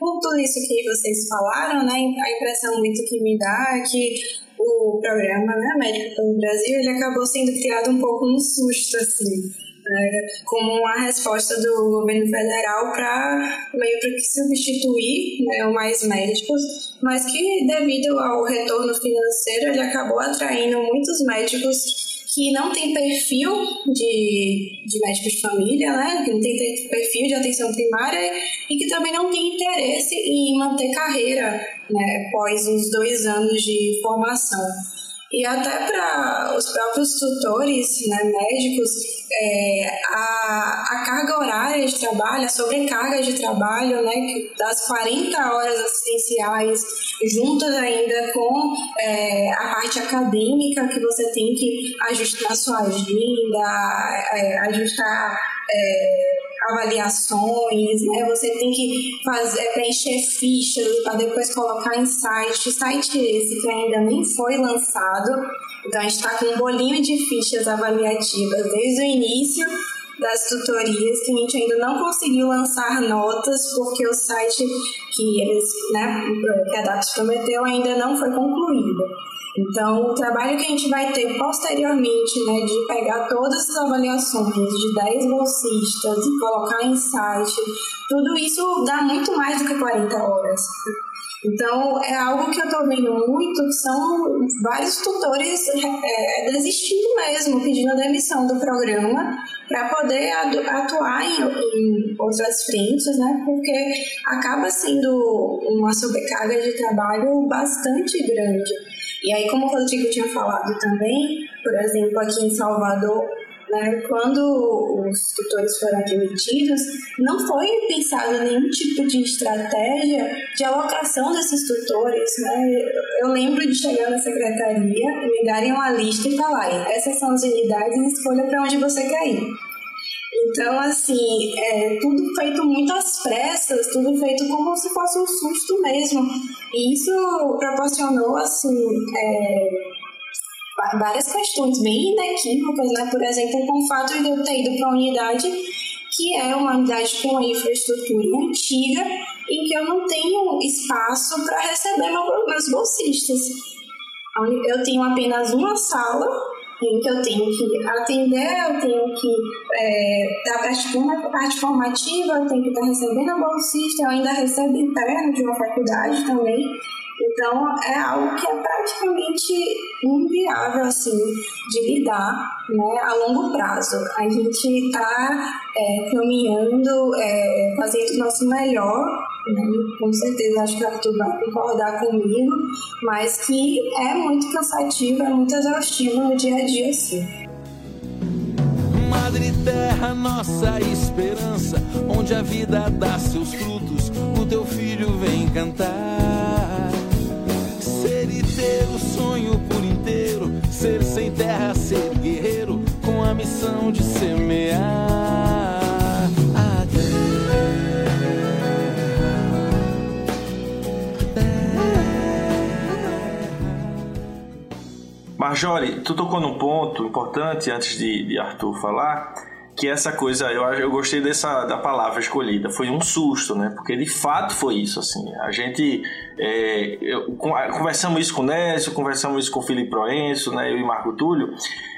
por tudo isso que vocês falaram, né, a impressão muito que me dá é que o programa né, Médico pelo Brasil, ele acabou sendo criado um pouco no susto, assim, né, como uma resposta do governo federal para meio para que substituir né, o mais médicos, mas que devido ao retorno financeiro ele acabou atraindo muitos médicos que não tem perfil de, de médico de família, né? Que não tem perfil de atenção primária e que também não tem interesse em manter carreira, né? Após os dois anos de formação. E até para os próprios tutores né, médicos, é, a, a carga horária de trabalho, a sobrecarga de trabalho, né, das 40 horas assistenciais, juntas ainda com é, a parte acadêmica, que você tem que ajustar sua agenda, é, ajustar é, avaliações, né? Você tem que fazer, preencher fichas para depois colocar em site. Site esse que ainda nem foi lançado. Então a gente está com um bolinho de fichas avaliativas desde o início das tutorias que a gente ainda não conseguiu lançar notas porque o site que eles, né, que a DAPS prometeu ainda não foi concluído. Então, o trabalho que a gente vai ter posteriormente, né, de pegar todas as avaliações de 10 bolsistas e colocar em site, tudo isso dá muito mais do que 40 horas. Então, é algo que eu estou vendo muito, que são vários tutores é, desistindo mesmo, pedindo a demissão do programa para poder atuar em, em, outras frentes, né? Porque acaba sendo uma sobrecarga de trabalho bastante grande. E aí, como o Rodrigo tinha falado também, por exemplo, aqui em Salvador, né, quando os tutores foram admitidos, não foi pensado nenhum tipo de estratégia de alocação desses tutores. Né? Eu lembro de chegar na secretaria me darem uma lista e falar: essas são as unidades, escolha para onde você quer ir. Então, assim, é tudo feito muito às pressas, tudo feito como se fosse um susto mesmo. E isso proporcionou, assim, é, várias questões bem inequívocas, né? Por exemplo, com o fato de eu ter ido para uma unidade que é uma unidade com infraestrutura antiga em que eu não tenho espaço para receber meus bolsistas. Eu tenho apenas uma sala em que eu tenho que atender, eu tenho que é, estar praticando a parte formativa, eu tenho que estar recebendo a bolsista, eu ainda recebo interno de uma faculdade também. Então, é algo que é praticamente inviável, assim, de lidar, né, a longo prazo. A gente está é, caminhando, é, fazendo o nosso melhor, com certeza acho que o Arthur vai concordar comigo, mas que é muito cansativo, é muito exaustivo no dia a dia, sim. Madre Terra, nossa esperança, onde a vida dá seus frutos, o teu filho vem cantar ter o sonho por inteiro, ser sem terra, ser guerreiro, com a missão de semear Marjorie, tu tocou num ponto importante antes de, de Arthur falar que essa coisa, eu, eu gostei dessa da palavra escolhida, foi um susto, né? Porque de fato foi isso, assim. A gente é, eu, conversamos isso com o Nécio, conversamos isso com o Felipe Proenço, né? Eu e Marco Túlio.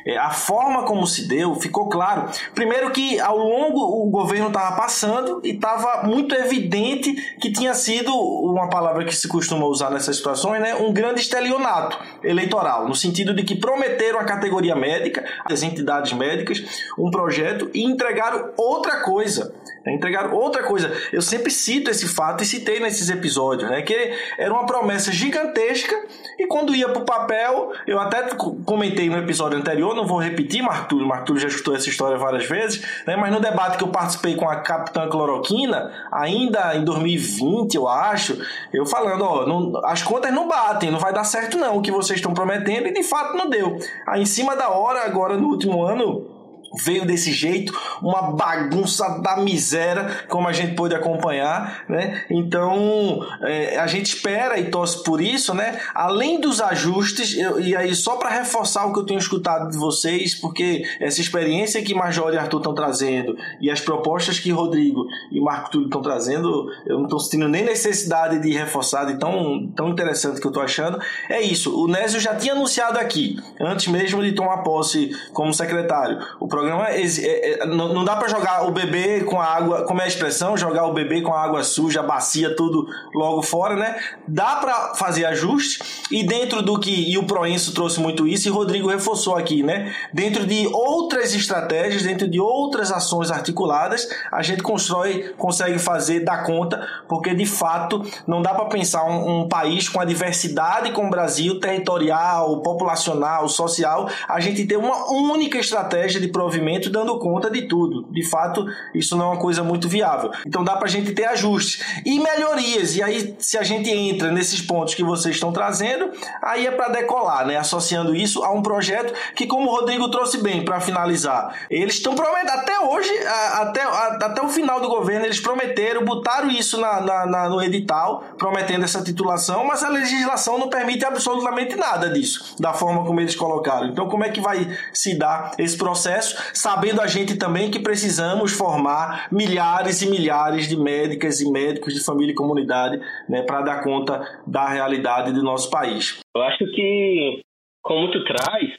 É, a forma como se deu ficou claro. Primeiro que ao longo o governo estava passando e estava muito evidente que tinha sido uma palavra que se costuma usar nessas situações, né? Um grande estelionato eleitoral, no sentido de que prometeram a categoria médica, as entidades médicas, um projeto e entregaram outra coisa. Né? Entregaram outra coisa. Eu sempre cito esse fato e citei nesses episódios, né? Que era uma promessa gigantesca e quando ia para o papel, eu até comentei no episódio anterior, não vou repetir, Martúlio, Martúlio já escutou essa história várias vezes, né? mas no debate que eu participei com a Capitã Cloroquina, ainda em 2020, eu acho, eu falando, ó, não, as contas não batem, não vai dar certo não o que vocês estão prometendo, e de fato não deu. Aí em cima da hora, agora no último ano, veio desse jeito, uma bagunça da miséria, como a gente pôde acompanhar, né? Então é, a gente espera e torce por isso, né? Além dos ajustes, eu, e aí só para reforçar o que eu tenho escutado de vocês, porque essa experiência que Major e Arthur estão trazendo e as propostas que Rodrigo e Marco Túlio estão trazendo, eu não estou sentindo nem necessidade de reforçar de tão, tão interessante que eu estou achando. É isso, o Nésio já tinha anunciado aqui, antes mesmo de tomar posse como secretário, o programa é, é, não, não, dá para jogar o bebê com a água, como é a expressão, jogar o bebê com a água suja, a bacia, tudo logo fora, né? Dá para fazer ajuste e dentro do que e o Proenço trouxe muito isso e Rodrigo reforçou aqui, né? Dentro de outras estratégias, dentro de outras ações articuladas, a gente constrói, consegue fazer dar conta, porque de fato não dá para pensar um, um país com a diversidade como o Brasil, territorial, populacional, social, a gente ter uma única estratégia de provimento dando conta de tudo. De fato, isso não é uma coisa muito viável. Então dá para a gente ter ajustes e melhorias. E aí, se a gente entra nesses pontos que vocês estão trazendo, aí é para decolar, né? Associando isso a um projeto que, como o Rodrigo trouxe bem para finalizar, eles estão prometendo até hoje, até, até o final do governo, eles prometeram, botaram isso na, na, na, no edital, prometendo essa titulação, mas a legislação não permite absolutamente nada disso, da forma como eles colocaram. Então, como é que vai se dar esse processo, sabendo a gente também que precisamos formar milhares e milhares de médicas e médicos de família e comunidade né, para dar conta da realidade do nosso país. Eu acho que, como tu traz,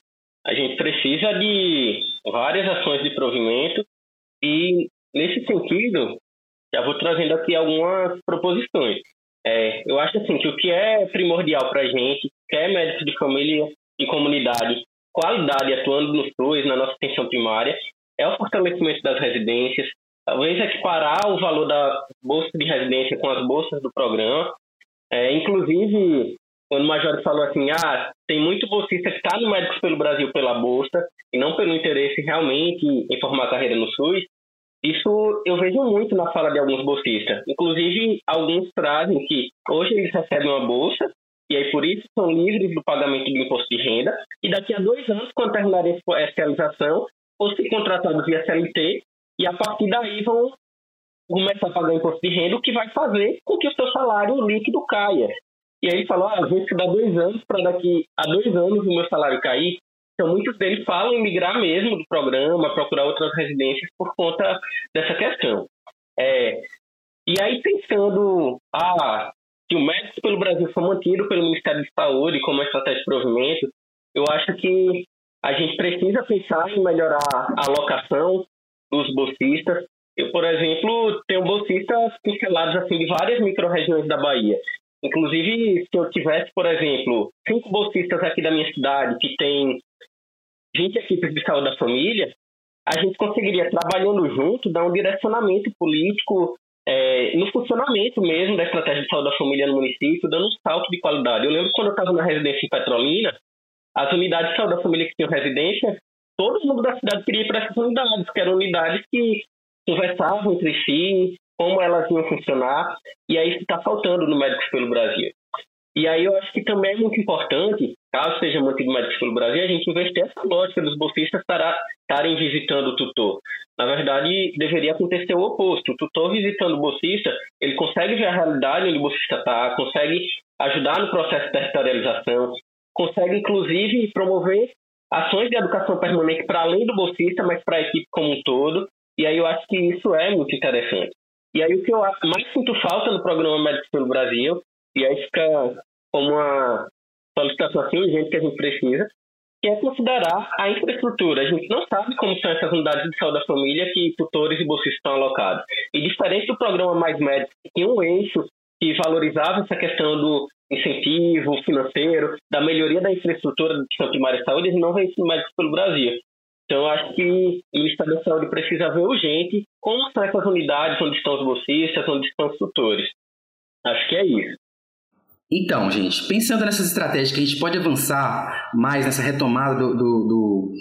a gente precisa de várias ações de provimento e, nesse sentido, já vou trazendo aqui algumas proposições. É, eu acho assim que o que é primordial para a gente, que é médico de família e comunidade, qualidade atuando nos SUS, na nossa atenção primária, é o fortalecimento das residências, talvez equiparar o valor da bolsa de residência com as bolsas do programa. É, inclusive, quando o Major falou assim, ah, tem muito bolsista que está no Médicos pelo Brasil pela bolsa e não pelo interesse realmente em formar carreira no SUS, isso eu vejo muito na fala de alguns bolsistas. Inclusive, alguns trazem que hoje eles recebem uma bolsa e aí por isso são livres do pagamento do imposto de renda, e daqui a dois anos, quando terminarem a especialização, ou se contratados via CLT, e a partir daí vão começar a pagar imposto de renda, o que vai fazer com que o seu salário líquido caia. E aí ele falou, ah, que dá dois anos para daqui a dois anos o meu salário cair. Então muitos deles falam em migrar mesmo do programa, procurar outras residências por conta dessa questão. É, e aí pensando, ah, se o Médicos pelo Brasil for mantido pelo Ministério de Saúde como estratégia de provimento, eu acho que a gente precisa pensar em melhorar a alocação dos bolsistas. Eu, por exemplo, tenho bolsistas pincelados assim, de várias micro-regiões da Bahia. Inclusive, se eu tivesse, por exemplo, cinco bolsistas aqui da minha cidade que tem 20 equipes de saúde da família, a gente conseguiria, trabalhando junto, dar um direcionamento político é, no funcionamento mesmo da estratégia de saúde da família no município, dando um salto de qualidade. Eu lembro quando eu estava na residência em Petrolina, as unidades de saúde da família que tinham residência, todo mundo da cidade queria ir para essas unidades, que eram unidades que conversavam entre si, como elas iam funcionar, e aí isso está faltando no Médicos pelo Brasil. E aí eu acho que também é muito importante, caso seja mantido Médicos pelo Brasil, a gente investir essa lógica dos bolsistas estarem visitando o tutor. Na verdade, deveria acontecer o oposto. O tutor visitando o bolsista, ele consegue ver a realidade onde o bolsista está, consegue ajudar no processo de territorialização, consegue, inclusive, promover ações de educação permanente para além do bolsista, mas para a equipe como um todo. E aí eu acho que isso é muito interessante. E aí o que eu mais sinto falta no programa Médicos pelo Brasil, e aí fica como uma solicitação assim urgente que a gente precisa, que é considerar a infraestrutura. A gente não sabe como são essas unidades de saúde da família que tutores e bolsistas estão alocados. E diferente do programa Mais Médicos, que tinha um eixo que valorizava essa questão do incentivo financeiro, da melhoria da infraestrutura do sistema de saúde, eles não vem isso médicos pelo Brasil. Então, acho que o Ministério da Saúde precisa ver urgente como são essas unidades, onde estão os bolsistas, onde estão os tutores. Acho que é isso. Então, gente, pensando nessas estratégias que a gente pode avançar mais nessa retomada do, do, do,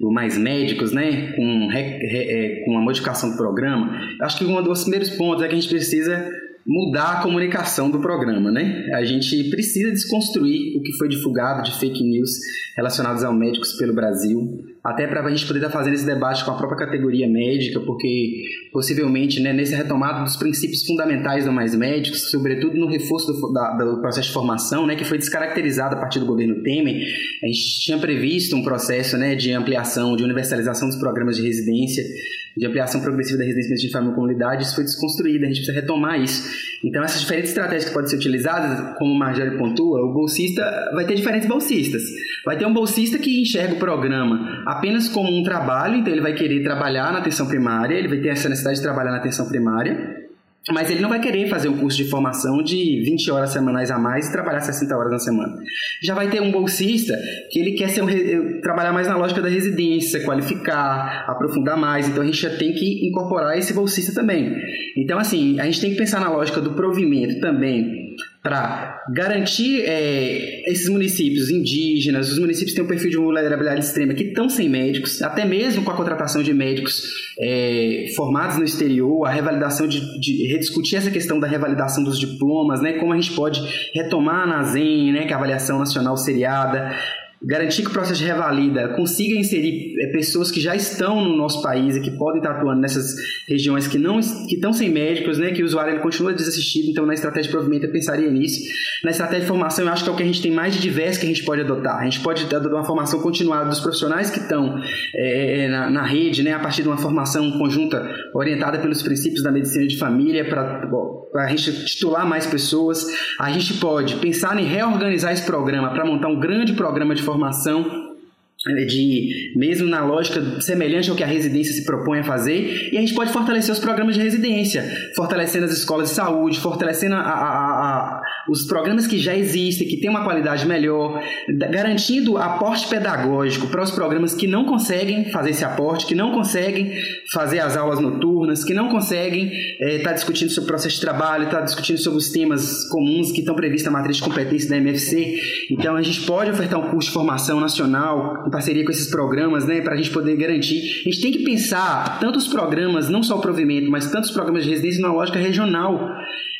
do mais médicos, né, com, re, re, é, com a modificação do programa, acho que um dos primeiros pontos é que a gente precisa mudar a comunicação do programa, né? A gente precisa desconstruir o que foi divulgado de fake news relacionados ao médicos pelo Brasil, até para a gente poder estar fazendo esse debate com a própria categoria médica, porque possivelmente né, nessa retomada dos princípios fundamentais do Mais Médicos, sobretudo no reforço do, da, do, processo de formação, né, que foi descaracterizado a partir do governo Temer, a gente tinha previsto um processo né, de ampliação, de universalização dos programas de residência, de ampliação progressiva da residência de e comunidade, isso foi desconstruído, a gente precisa retomar isso. Então, essas diferentes estratégias que podem ser utilizadas, como o Marjorie pontua, o bolsista vai ter diferentes bolsistas. Vai ter um bolsista que enxerga o programa apenas como um trabalho, então ele vai querer trabalhar na atenção primária, ele vai ter essa necessidade de trabalhar na atenção primária mas ele não vai querer fazer um curso de formação de 20 horas semanais a mais e trabalhar 60 horas na semana. Já vai ter um bolsista que ele quer um, trabalhar mais na lógica da residência, qualificar, aprofundar mais. Então a gente já tem que incorporar esse bolsista também. Então, assim, a gente tem que pensar na lógica do provimento também para garantir é, esses municípios indígenas, os municípios que têm um perfil de vulnerabilidade extrema, que estão sem médicos, até mesmo com a contratação de médicos é, formados no exterior, a revalidação de, de, rediscutir essa questão da revalidação dos diplomas, né, como a gente pode retomar na ZEN, né, que é a avaliação nacional seriada, garantir que o processo de revalida consiga inserir é, pessoas que já estão no nosso país e que podem estar atuando nessas regiões que não que estão sem médicos, né, que o usuário ele continua desassistido, então na estratégia de provimento eu pensaria nisso. Na estratégia de formação eu acho que é o que a gente tem mais de diverso que a gente pode adotar. A gente pode adotar uma formação continuada dos profissionais que estão é, na, na, rede, né, a partir de uma formação conjunta orientada pelos princípios da medicina de família para a gente titular mais pessoas. A gente pode pensar em reorganizar esse programa para montar um grande programa de formação é, de mesmo na lógica semelhante ao que a residência se propõe a fazer, e a gente pode fortalecer os programas de residência, fortalecendo as escolas de saúde, fortalecendo a, a, a, os programas que já existem, que têm uma qualidade melhor, garantindo aporte pedagógico para os programas que não conseguem fazer esse aporte, que não conseguem fazer as aulas noturnas, que não conseguem estar é, tá discutindo sobre o processo de trabalho, estar tá discutindo sobre os temas comuns que estão previstos na matriz de competência da MFC. Então a gente pode ofertar um curso de formação nacional em parceria com esses programas, né, para a gente poder garantir. A gente tem que pensar tanto os programas, não só o provimento, mas tanto os programas de residência numa lógica regional.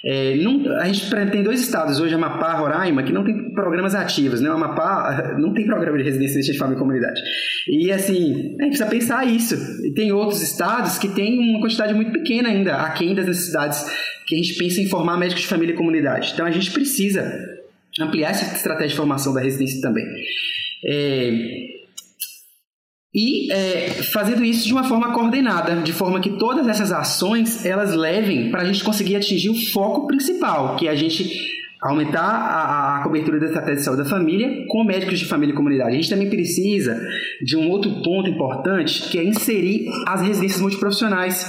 É, não, a gente tem dois estados hoje, Amapá, Roraima, que não tem programas ativos, né? O Amapá não tem programa de residência de família e comunidade. E assim, a gente precisa pensar isso. E tem outros estados que têm uma quantidade muito pequena ainda, aquém das necessidades que a gente pensa em formar médicos de família e comunidade. Então a gente precisa ampliar essa estratégia de formação da residência também. É, e é, fazendo isso de uma forma coordenada, de forma que todas essas ações elas levem para a gente conseguir atingir o foco principal, que é a gente aumentar a, a, cobertura da estratégia de saúde da família com médicos de família e comunidade. A gente também precisa de um outro ponto importante, que é inserir as residências multiprofissionais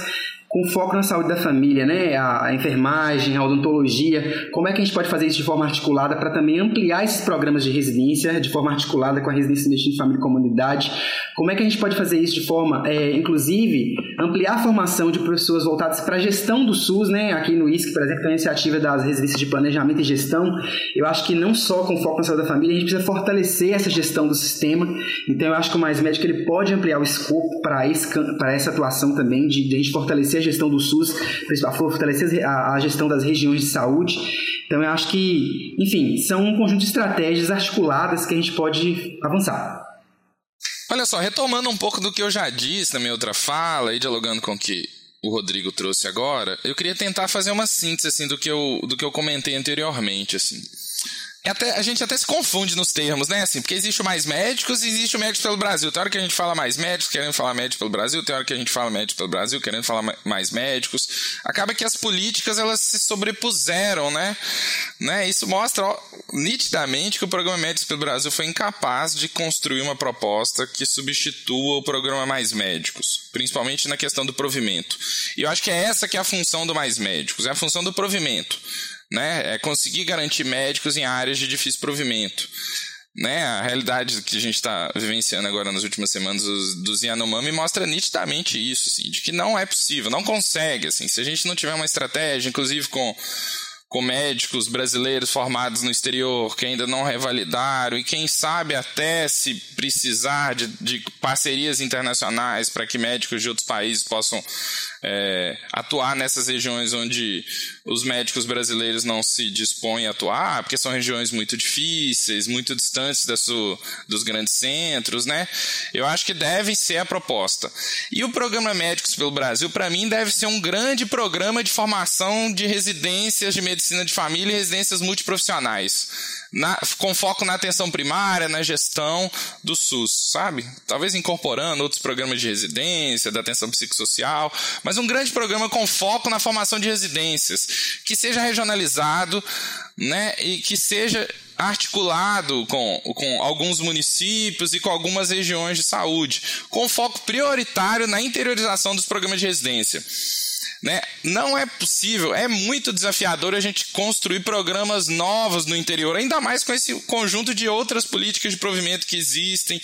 com foco na saúde da família, né? A, enfermagem, a odontologia. Como é que a gente pode fazer isso de forma articulada para também ampliar esses programas de residência de forma articulada com a residência de medicina de família e comunidade? Como é que a gente pode fazer isso de forma, é, inclusive, ampliar a formação de pessoas voltadas para a gestão do SUS, né? Aqui no ISC, por exemplo, tem a iniciativa das residências de planejamento e gestão. Eu acho que não só com foco na saúde da família, a gente precisa fortalecer essa gestão do sistema. Então, eu acho que o Mais Médico ele pode ampliar o escopo para essa atuação também, de, de a gente fortalecer a gestão do SUS, fortalecer a, a gestão das regiões de saúde. Então, eu acho que, enfim, são um conjunto de estratégias articuladas que a gente pode avançar. Olha só, retomando um pouco do que eu já disse na minha outra fala e dialogando com o que o Rodrigo trouxe agora, eu queria tentar fazer uma síntese assim do que eu, do que eu comentei anteriormente, assim. É até, a gente até se confunde nos termos, né? Assim, porque existe o mais médicos e existe o médico pelo Brasil. Tem hora que a gente fala mais médicos, querendo falar médico pelo Brasil, tem hora que a gente fala médico pelo Brasil, querendo falar mais médicos. Acaba que as políticas elas se sobrepuseram, né? né? Isso mostra ó, nitidamente que o programa Médicos pelo Brasil foi incapaz de construir uma proposta que substitua o programa Mais Médicos, principalmente na questão do provimento. E eu acho que é essa que é a função do Mais Médicos, é a função do provimento né? É conseguir garantir médicos em áreas de difícil provimento. Né, a realidade que a gente está vivenciando agora nas últimas semanas dos, Yanomami mostra nitidamente isso, assim, de que não é possível, não consegue, assim, se a gente não tiver uma estratégia, inclusive com com médicos brasileiros formados no exterior que ainda não revalidaram e quem sabe até se precisar de, de parcerias internacionais para que médicos de outros países possam é, atuar nessas regiões onde os médicos brasileiros não se dispõem a atuar, porque são regiões muito difíceis, muito distantes da sua, dos grandes centros, né? Eu acho que deve ser a proposta. E o programa Médicos pelo Brasil, para mim, deve ser um grande programa de formação de residências de medicina medicina de família e residências multiprofissionais. Na, com foco na atenção primária, na gestão do SUS, sabe? Talvez incorporando outros programas de residência, da atenção psicossocial, mas um grande programa com foco na formação de residências, que seja regionalizado, né? E que seja articulado com, com alguns municípios e com algumas regiões de saúde, com foco prioritário na interiorização dos programas de residência. Né? Não é possível, é muito desafiador a gente construir programas novos no interior, ainda mais com esse conjunto de outras políticas de provimento que existem,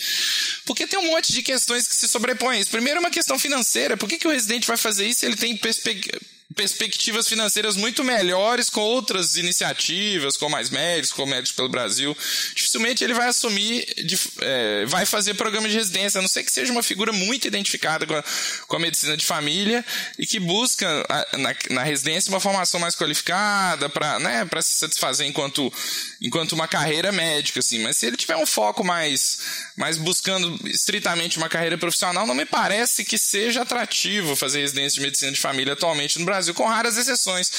porque tem um monte de questões que se sobrepõem. Primeiro, uma questão financeira: por que, que o residente vai fazer isso se ele tem perspectiva? perspectivas financeiras muito melhores com outras iniciativas, com mais médicos, com médicos pelo Brasil. Dificilmente ele vai assumir, de, é, vai fazer programa de residência, a não ser que seja uma figura muito identificada com a, com a medicina de família e que busca a, na, na, residência uma formação mais qualificada para né, se satisfazer enquanto, enquanto uma carreira médica. Assim. Mas se ele tiver um foco mais, mais buscando estritamente uma carreira profissional, não me parece que seja atrativo fazer residência de medicina de família atualmente no Brasil. Brasil, com raras exceções.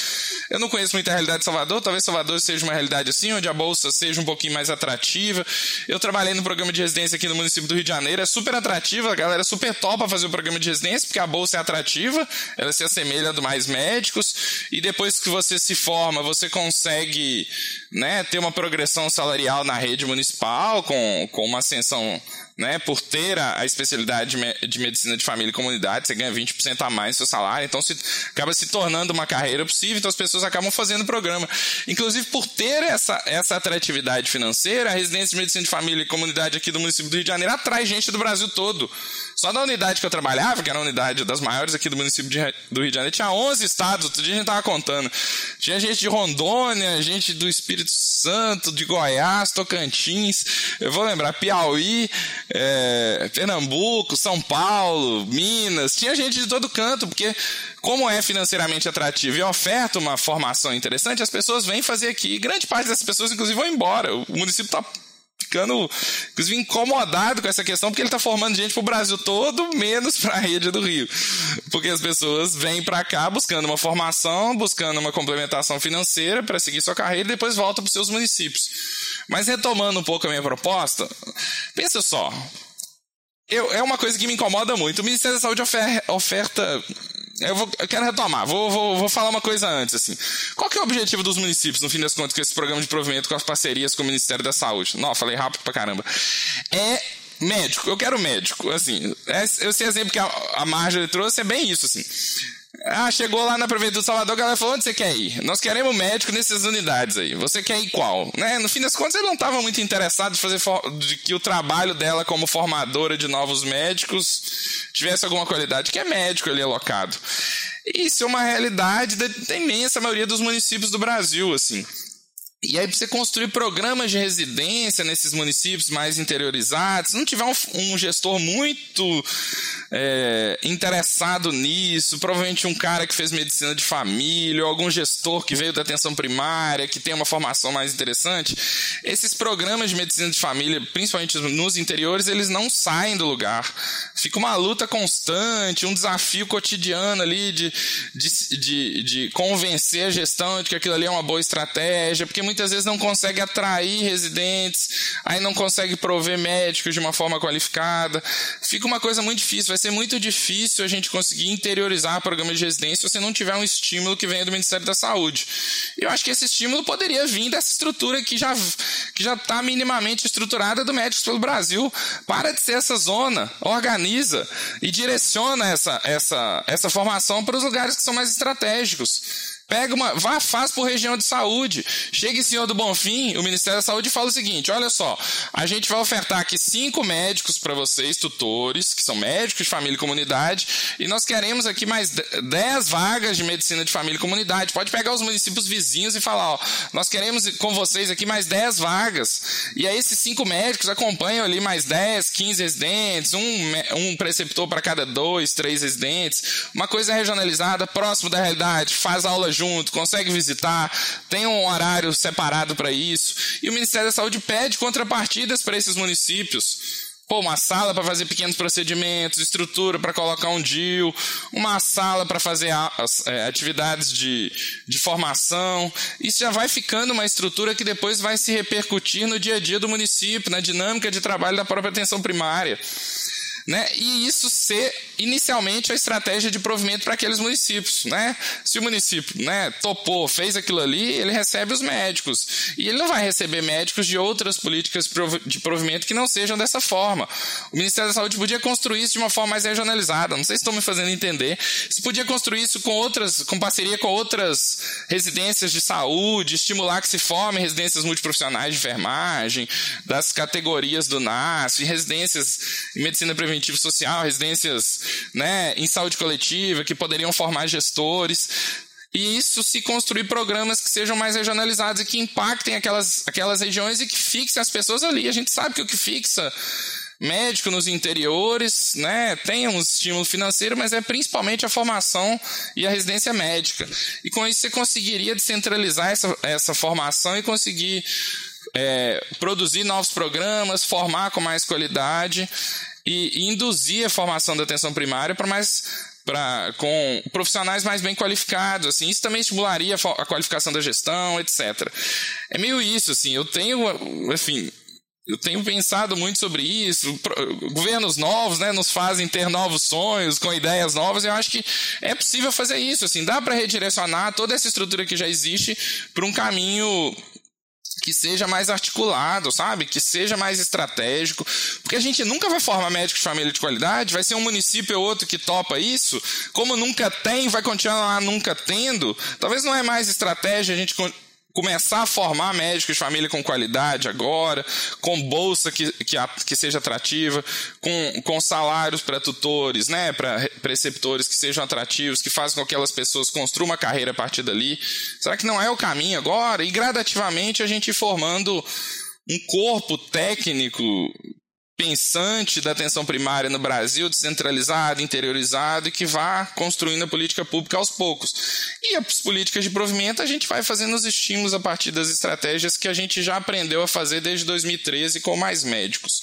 Eu não conheço muita realidade de Salvador, talvez Salvador seja uma realidade assim, onde a bolsa seja um pouquinho mais atrativa. Eu trabalhei no programa de residência aqui no município do Rio de Janeiro, é super atrativa, a galera super topa fazer o programa de residência, porque a bolsa é atrativa, ela se assemelha a mais médicos, e depois que você se forma, você consegue né, ter uma progressão salarial na rede municipal, com, com uma ascensão né, por ter a, a especialidade de, de, medicina de família e comunidade, você ganha 20% a mais no seu salário, então se, acaba se tornando uma carreira possível, então as pessoas acabam fazendo o programa. Inclusive, por ter essa, essa atratividade financeira, a residência de medicina de família e comunidade aqui do município do Rio de Janeiro atrai gente do Brasil todo. Só da unidade que eu trabalhava, que era a unidade das maiores aqui do município de, do Rio de Janeiro, tinha 11 estados, outro dia a gente estava contando. Tinha gente de Rondônia, gente do Espírito Santo, de Goiás, Tocantins, eu vou lembrar, Piauí, é, Pernambuco, São Paulo, Minas, tinha gente de todo canto, porque como é financeiramente atrativo e oferta uma formação interessante, as pessoas vêm fazer aqui. Grande parte dessas pessoas, inclusive, vão embora. O município está ficando, inclusive, incomodado com essa questão, porque ele está formando gente para o Brasil todo, menos para a rede do Rio. Porque as pessoas vêm para cá buscando uma formação, buscando uma complementação financeira para seguir sua carreira e depois voltam para os seus municípios. Mas retomando um pouco a minha proposta, pensa só. Eu, é uma coisa que me incomoda muito. O Ministério da Saúde ofer, oferta eu, vou, eu quero retomar. Vou, vou, vou falar uma coisa antes, assim. Qual que é o objetivo dos municípios, no fim das contas, com esse programa de provimento, com as parcerias com o Ministério da Saúde? Não, falei rápido pra caramba. É médico. Eu quero médico. Assim, é, esse exemplo que a, a Marjorie trouxe é bem isso, assim. Ah, chegou lá na Prefeitura de Salvador, a galera falou: onde você quer ir? Nós queremos médico nessas unidades aí. Você quer ir qual? Né? No fim das contas, ele não estava muito interessado de fazer de que o trabalho dela como formadora de novos médicos tivesse alguma qualidade, que é médico ali alocado. Isso é uma realidade da, da imensa maioria dos municípios do Brasil, assim. E aí, para você construir programas de residência nesses municípios mais interiorizados, se não tiver um, um gestor muito é, interessado nisso, provavelmente um cara que fez medicina de família, ou algum gestor que veio da atenção primária, que tem uma formação mais interessante, esses programas de medicina de família, principalmente nos interiores, eles não saem do lugar. Fica uma luta constante, um desafio cotidiano ali de, de, de, de convencer a gestão de que aquilo ali é uma boa estratégia, porque muitas vezes não consegue atrair residentes, aí não consegue prover médicos de uma forma qualificada. Fica uma coisa muito difícil. Ser muito difícil a gente conseguir interiorizar programa de residência se você não tiver um estímulo que venha do Ministério da Saúde. Eu acho que esse estímulo poderia vir dessa estrutura que já que já está minimamente estruturada do Médicos pelo Brasil. Para de ser essa zona, organiza e direciona essa, essa, essa formação para os lugares que são mais estratégicos. Pega uma, vá, faz por região de saúde. Chega em Senhor do Bonfim, o Ministério da Saúde fala o seguinte: olha só, a gente vai ofertar aqui cinco médicos para vocês, tutores, que são médicos de família e comunidade, e nós queremos aqui mais dez vagas de medicina de família e comunidade. Pode pegar os municípios vizinhos e falar: ó, nós queremos com vocês aqui mais dez vagas. E aí esses cinco médicos acompanham ali mais 10, 15 residentes, um, um preceptor para cada dois, três residentes, uma coisa regionalizada, próximo da realidade, faz aula junto, consegue visitar, tem um horário separado para isso. E o Ministério da Saúde pede contrapartidas para esses municípios. Pô, uma sala para fazer pequenos procedimentos, estrutura para colocar um DIL, uma sala para fazer é, atividades de, de formação. Isso já vai ficando uma estrutura que depois vai se repercutir no dia a dia do município, na dinâmica de trabalho da própria atenção primária né? E isso ser inicialmente a estratégia de provimento para aqueles municípios, né? Se o município, né, topou, fez aquilo ali, ele recebe os médicos e ele não vai receber médicos de outras políticas de provimento que não sejam dessa forma. O Ministério da Saúde podia construir isso de uma forma mais regionalizada. Não sei se estão me fazendo entender. Se podia construir isso com outras, com parceria com outras residências de saúde, estimular que se formem residências multiprofissionais de enfermagem, das categorias do NASF, residências em medicina preventiva preventivo social, residências né, em saúde coletiva, que poderiam formar gestores. E isso se construir programas que sejam mais regionalizados e que impactem aquelas, aquelas regiões e que fixem as pessoas ali. A gente sabe que o que fixa médico nos interiores, né, tem um estímulo financeiro, mas é principalmente a formação e a residência médica. E com isso você conseguiria descentralizar essa, essa formação e conseguir é, produzir novos programas, formar com mais qualidade e, induzir a formação da atenção primária para mais Pra, com profissionais mais bem qualificados, assim, isso também estimularia a, a, qualificação da gestão, etc. É meio isso, assim, eu tenho, enfim, eu tenho pensado muito sobre isso. Governos novos, né, nos fazem ter novos sonhos, com ideias novas. Eu acho que é possível fazer isso, assim, dá para redirecionar toda essa estrutura que já existe para um caminho que seja mais articulado, sabe? Que seja mais estratégico. Porque a gente nunca vai formar médico de família de qualidade, vai ser um município ou outro que topa isso. Como nunca tem, vai continuar nunca tendo. Talvez não é mais estratégia a gente começar a formar médicos de família com qualidade agora, com bolsa que, que, que seja atrativa, com, com salários para tutores, né, para preceptores que sejam atrativos, que façam com que aquelas pessoas construam uma carreira a partir dali. Será que não é o caminho agora? E gradativamente a gente formando um corpo técnico pensante da atenção primária no Brasil, descentralizado, interiorizado e que vá construindo a política pública aos poucos. E as políticas de provimento a gente vai fazendo os estímulos a partir das estratégias que a gente já aprendeu a fazer desde 2013 com mais médicos.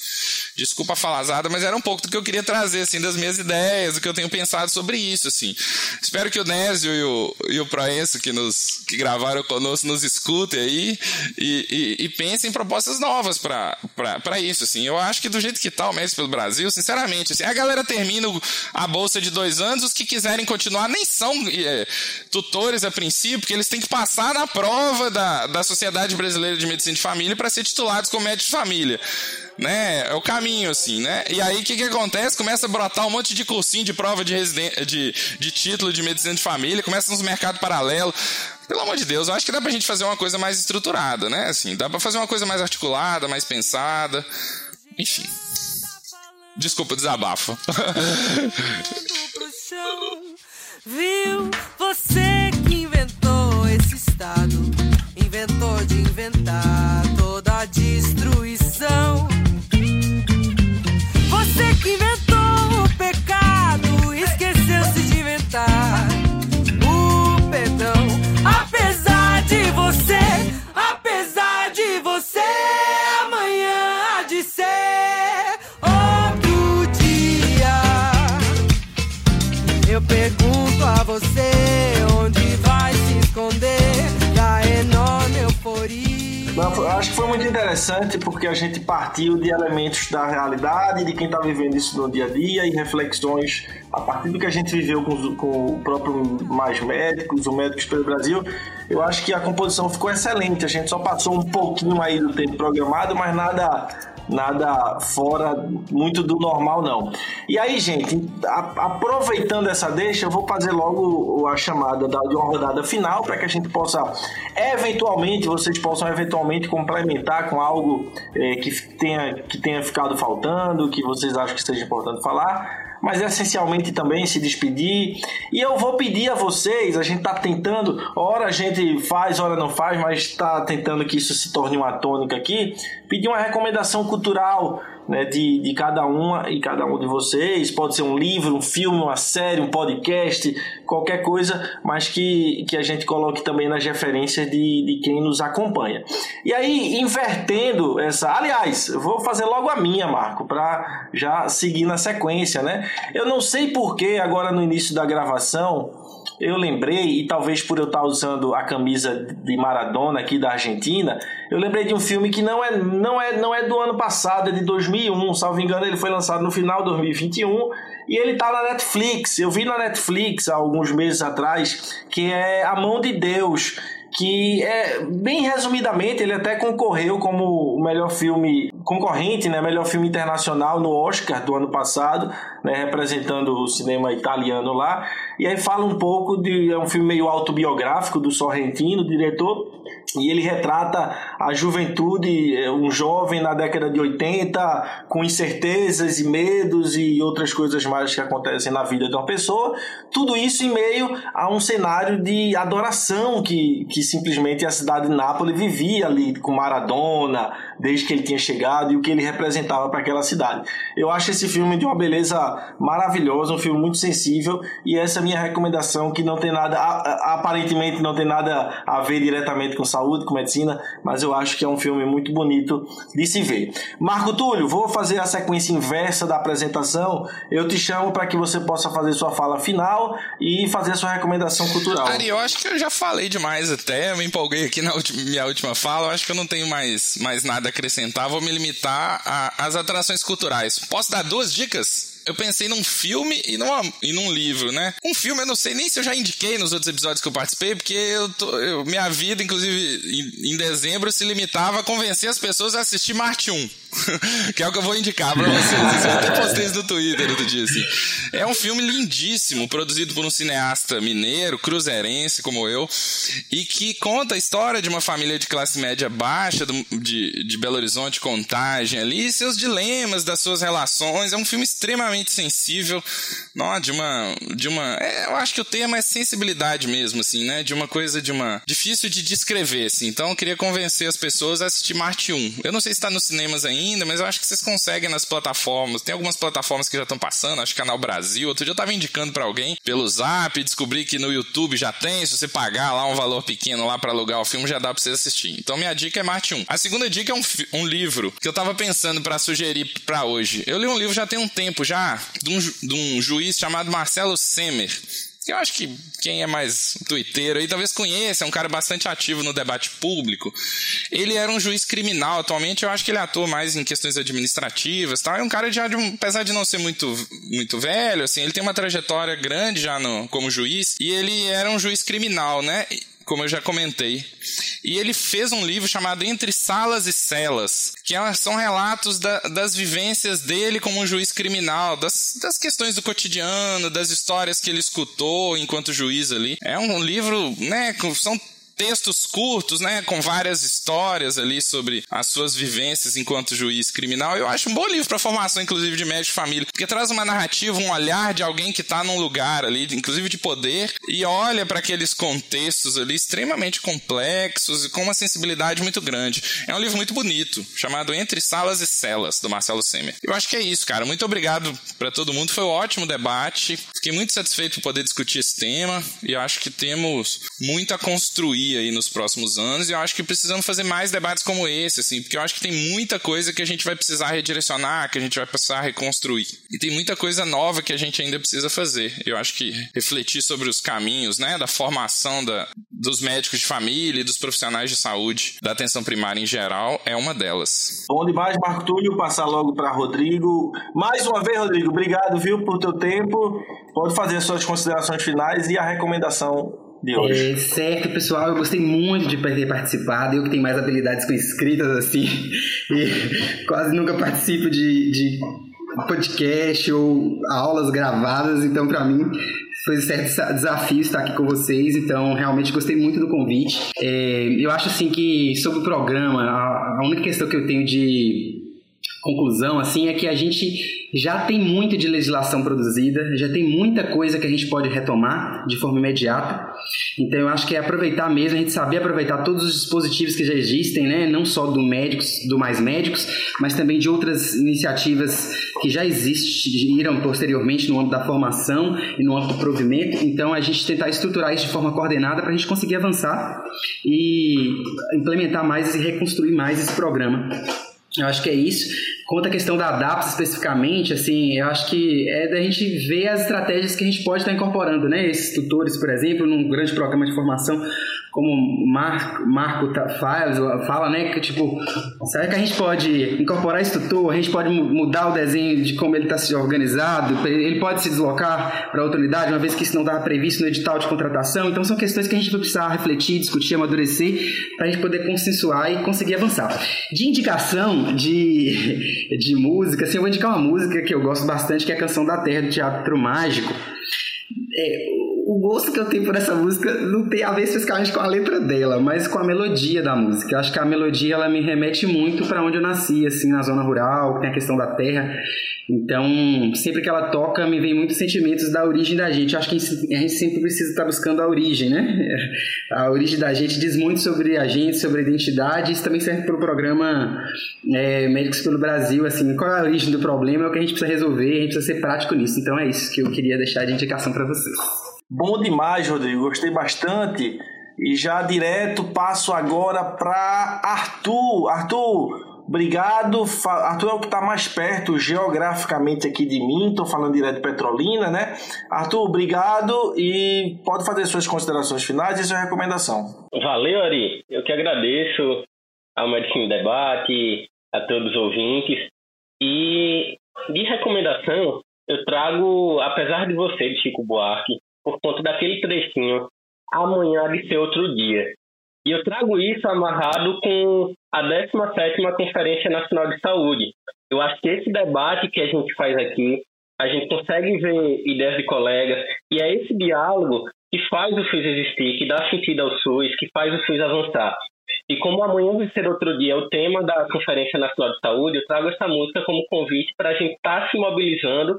Desculpa a falazada, mas era um pouco do que eu queria trazer, assim, das minhas ideias, do que eu tenho pensado sobre isso, assim. Espero que o Nésio e o, e o Proenço, que, nos, que gravaram conosco, nos escutem aí e, e, e pensem em propostas novas para isso, assim. Eu acho que do jeito que tá o Messi pelo Brasil, sinceramente, assim, a galera termina a bolsa de dois anos, os que quiserem continuar nem são é, tutores a princípio, porque eles têm que passar na prova da, da Sociedade Brasileira de Medicina de Família para ser titulados como médico de família né? É o caminho, assim, né? E aí o que, que acontece? Começa a brotar um monte de cursinho de prova de, de, de título de medicina de família, começa nos mercados paralelos. Pelo amor de Deus, eu acho que dá pra gente fazer uma coisa mais estruturada, né? Assim, dá pra fazer uma coisa mais articulada, mais pensada. Enfim. Desculpa, desabafo. Viu? Você que inventou esse estado, inventou de inventar toda a destruição. Não, acho que foi muito interessante porque a gente partiu de elementos da realidade, de quem está vivendo isso no dia a dia e reflexões a partir do que a gente viveu com, com o próprio Mais Médicos, o Médicos pelo Brasil. Eu acho que a composição ficou excelente. A gente só passou um pouquinho aí do tempo programado, mas nada nada fora muito do normal, não. E aí, gente, a, aproveitando essa deixa, eu vou fazer logo a chamada da, de uma rodada final para que a gente possa, eventualmente, vocês possam eventualmente complementar com algo é, que, tenha, que tenha ficado faltando, que vocês acham que seja importante falar mas essencialmente também se despedir. E eu vou pedir a vocês, a gente está tentando, hora a gente faz, hora não faz, mas está tentando que isso se torne uma tônica aqui, pedir uma recomendação cultural né, de, de cada uma e cada um de vocês. Pode ser um livro, um filme, uma série, um podcast, qualquer coisa, mas que, que a gente coloque também nas referências de, de quem nos acompanha. E aí, invertendo essa. Aliás, eu vou fazer logo a minha, Marco, para já seguir na sequência, né? Eu não sei porquê, agora no início da gravação eu lembrei, e talvez por eu estar usando a camisa de Maradona aqui da Argentina, eu lembrei de um filme que não é, não é, não é do ano passado, é de 2001, salvo engano, ele foi lançado no final de 2021 e ele tá na Netflix. Eu vi na Netflix há alguns meses atrás, que é A Mão de Deus que é bem resumidamente ele até concorreu como o melhor filme concorrente, né, melhor filme internacional no Oscar do ano passado, né, representando o cinema italiano lá. E aí fala um pouco de é um filme meio autobiográfico do Sorrentino, diretor, e ele retrata a juventude, é, um jovem na década de 80, com incertezas e medos e outras coisas mais que acontecem na vida de uma pessoa. Tudo isso em meio a um cenário de adoração que, que simplesmente a cidade de Nápoles vivia ali com Maradona, desde que ele tinha chegado e o que ele representava para aquela cidade. Eu acho esse filme de uma beleza maravilhosa, um filme muito sensível e essa é a minha recomendação que não tem nada, aparentemente não tem nada a ver diretamente com saúde, com medicina, mas eu acho que é um filme muito bonito de se ver. Marco Túlio, vou fazer a sequência inversa da apresentação. Eu te chamo para que você possa fazer sua fala final e fazer sua recomendação cultural. Ari, eu acho que eu já falei demais até, me empolguei aqui na última, minha última fala, eu acho que eu não tenho mais, mais nada a acrescentar, vou me limitar às atrarações culturais. Posso dar duas dicas? Eu pensei num filme e, numa, e num livro, né? Um filme eu não sei nem se eu já indiquei nos outros episódios que eu participei, porque eu, tô, eu minha vida, inclusive em, em, dezembro, se limitava a convencer as pessoas a assistir Marte 1. que é o que eu vou indicar pra vocês. Eu até postei isso no Twitter outro dia, assim. É um filme lindíssimo, produzido por um cineasta mineiro, cruzeirense como eu, e que conta a história de uma família de classe média baixa do, de, de Belo Horizonte, Contagem ali, e seus dilemas, das suas relações. É um filme extremamente sensível, não, de uma. De uma é, eu acho que o tema é sensibilidade mesmo, assim, né? De uma coisa de uma. difícil de descrever, assim. Então eu queria convencer as pessoas a assistir Marte 1. Eu não sei se está nos cinemas ainda ainda, mas eu acho que vocês conseguem nas plataformas. Tem algumas plataformas que já estão passando, acho que Canal Brasil. Outro dia eu tava indicando para alguém pelo Zap, descobri que no YouTube já tem, se você pagar lá um valor pequeno lá para alugar o filme, já dá pra você assistir. Então minha dica é Marte 1. A segunda dica é um, um livro que eu tava pensando para sugerir para hoje. Eu li um livro já tem um tempo já, de um, de um juiz chamado Marcelo Semer eu acho que quem é mais twitteiro aí talvez conheça, é um cara bastante ativo no debate público. Ele era um juiz criminal, atualmente eu acho que ele atua mais em questões administrativas, tá? É um cara já de um, apesar de não ser muito muito velho, assim, ele tem uma trajetória grande já no, como juiz e ele era um juiz criminal, né? Como eu já comentei. E ele fez um livro chamado Entre Salas e Celas, que é são relatos da, das vivências dele como um juiz criminal, das, das questões do cotidiano, das histórias que ele escutou enquanto juiz ali. É um livro, né, são textos curtos, né, com várias histórias ali sobre as suas vivências enquanto juiz criminal. Eu acho um bom livro para formação, inclusive, de médico de família, porque traz uma narrativa, um olhar de alguém que está num lugar ali, inclusive de poder, e olha para aqueles contextos ali extremamente complexos e com uma sensibilidade muito grande. É um livro muito bonito, chamado Entre Salas e Celas, do Marcelo Semer. Eu acho que é isso, cara. Muito obrigado para todo mundo. Foi um ótimo debate. Fiquei muito satisfeito por poder discutir esse tema e acho que temos muito a construir aí nos próximos anos e eu acho que precisamos fazer mais debates como esse, assim, porque eu acho que tem muita coisa que a gente vai precisar redirecionar, que a gente vai precisar reconstruir. E tem muita coisa nova que a gente ainda precisa fazer. Eu acho que refletir sobre os caminhos, né, da formação da, dos médicos de família e dos profissionais de saúde da atenção primária em geral é uma delas. Bom demais, Marco Túlio, passar logo para Rodrigo. Mais uma vez, Rodrigo, obrigado, viu, por teu tempo. Pode fazer as suas considerações finais e a recomendação de hoje. É, certo, pessoal, eu gostei muito de ter participado. Eu que tenho mais habilidades com escritas assim, e quase nunca participo de, de podcast ou aulas gravadas, então para mim foi um certo desafio estar aqui com vocês, então realmente gostei muito do convite. É, eu acho assim que sobre o programa, a, a única questão que eu tenho de conclusão assim é que a gente já tem muito de legislação produzida, já tem muita coisa que a gente pode retomar de forma imediata. Então eu acho que é aproveitar mesmo, a gente saber aproveitar todos os dispositivos que já existem, né? não só do médicos, do Mais Médicos, mas também de outras iniciativas que já existiram posteriormente no âmbito da formação e no âmbito do provimento. Então a gente tentar estruturar isso de forma coordenada para a gente conseguir avançar e implementar mais e reconstruir mais esse programa. Eu acho que é isso. Quanto à questão da DAPS especificamente, assim, eu acho que é da gente ver as estratégias que a gente pode estar incorporando, né? Esses tutores, por exemplo, num grande programa de formação, como o Marco, fala, fala, né? Que tipo, será que a gente pode incorporar esse tutor? A gente pode mudar o desenho de como ele está se organizado? Ele pode se deslocar para outra unidade, uma vez que isso não estava previsto no edital de contratação? Então, são questões que a gente vai precisar refletir, discutir, amadurecer, para a gente poder consensuar e conseguir avançar. De indicação de, de música, assim, eu vou indicar uma música que eu gosto bastante, que é a Canção da Terra, do Teatro Mágico. É, o gosto que eu tenho por essa música não tem a ver especificamente com a letra dela, mas com a melodia da música. Eu acho que a melodia ela me remete muito para onde eu nasci, assim, na zona rural, tem a questão da terra. Então, sempre que ela toca, me vem muitos sentimentos da origem da gente. Eu acho que a gente sempre precisa estar buscando a origem, né? A origem da gente diz muito sobre a gente, sobre a identidade. Isso também serve para o programa é, Médicos pelo Brasil. Assim, qual é a origem do problema? É o que a gente precisa resolver. A gente precisa ser prático nisso. Então, é isso que eu queria deixar de indicação para vocês. Bom demais, Rodrigo. Gostei bastante. E já direto passo agora para Arthur. Arthur, obrigado. Arthur é o que está mais perto geograficamente aqui de mim. Estou falando direto de Petrolina, né? Arthur, obrigado e pode fazer suas considerações finais e sua recomendação. Valeu, Ari. Eu que agradeço ao Medicina Debate, a todos os ouvintes. E de recomendação, eu trago, apesar de você, de Chico Buarque, por conta daquele trechinho amanhã de ser outro dia. E eu trago isso amarrado com a 17ª Conferência Nacional de Saúde. Eu acho que esse debate que a gente faz aqui, a gente consegue ver ideias de colegas, e é esse diálogo que faz o SUS existir, que dá sentido ao SUS, que faz o SUS avançar. E como amanhã vai ser outro dia é o tema da Conferência Nacional de Saúde, eu trago essa música como convite para a gente estar tá se mobilizando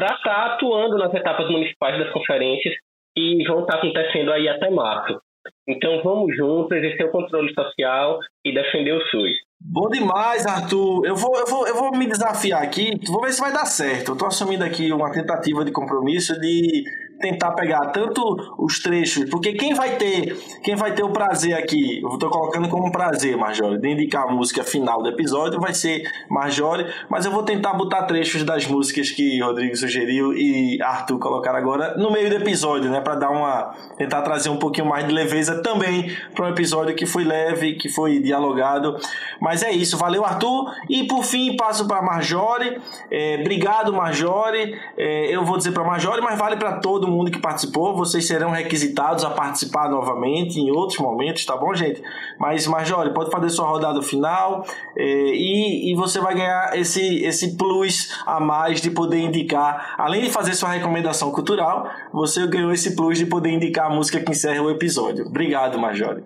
para estar tá atuando nas etapas municipais das conferências que vão estar tá acontecendo aí até março. Então vamos juntos exercer o controle social e defender o SUS. Bom demais, Arthur. Eu vou, eu, vou, eu vou me desafiar aqui, vou ver se vai dar certo. Eu estou assumindo aqui uma tentativa de compromisso de tentar pegar tanto os trechos, porque quem vai ter, quem vai ter o prazer aqui, eu estou colocando como prazer, Marjorie, de indicar a música final do episódio vai ser Marjorie, mas eu vou tentar botar trechos das músicas que Rodrigo sugeriu e Arthur colocar agora no meio do episódio, né, para dar uma tentar trazer um pouquinho mais de leveza também para um episódio que foi leve, que foi dialogado. Mas é isso, valeu Arthur e por fim passo para Marjorie. É, obrigado Marjorie. É, eu vou dizer para Marjorie, mas vale para todo mundo que participou. Vocês serão requisitados a participar novamente em outros momentos, tá bom, gente? Mas, Marjorie, pode fazer sua rodada final é, e, e você vai ganhar esse, esse plus a mais de poder indicar, além de fazer sua recomendação cultural, você ganhou esse plus de poder indicar a música que encerra o episódio. Obrigado, Marjorie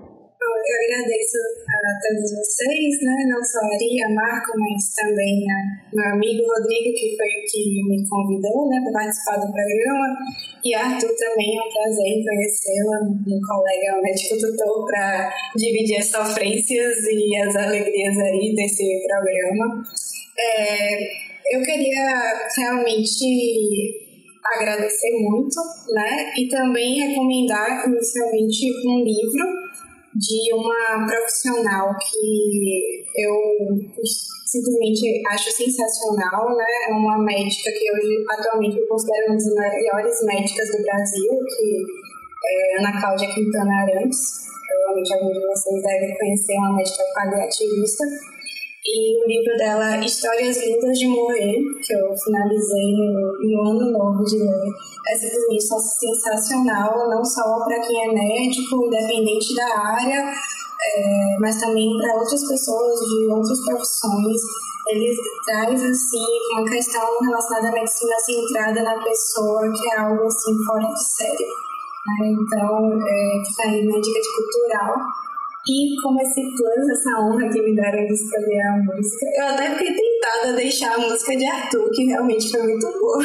eu agradeço a todos vocês, né? não só a Ari, a Marco, mas também a meu amigo Rodrigo, que foi que me convidou né, para participar do programa, e Arthur também, é um prazer conhecê-la, um colega médico tutor, para dividir as sofrências e as alegrias aí desse programa. É, eu queria realmente agradecer muito, né? E também recomendar inicialmente um livro de uma profissional que eu simplesmente acho sensacional, né? É uma médica que hoje atualmente eu considero uma das melhores médicas do Brasil, que é Ana Cláudia Quintana Arantes. Provavelmente algum de vocês deve conhecer, uma médica paliativista e o livro dela, Histórias Lindas de Morrer, que eu finalizei no, no ano novo de ler, é simplesmente sensacional, não só para quem é médico, independente da área, é, mas também para outras pessoas de outras profissões. Ele traz, assim, uma questão relacionada à medicina centrada na pessoa, que é algo, assim, fora de sério. Né? Então, é, fica aí uma dica de cultural E como esse plus, essa honra que me deram de escolher a música, eu até fiquei tentada a deixar a música de Arthur, que realmente foi muito boa.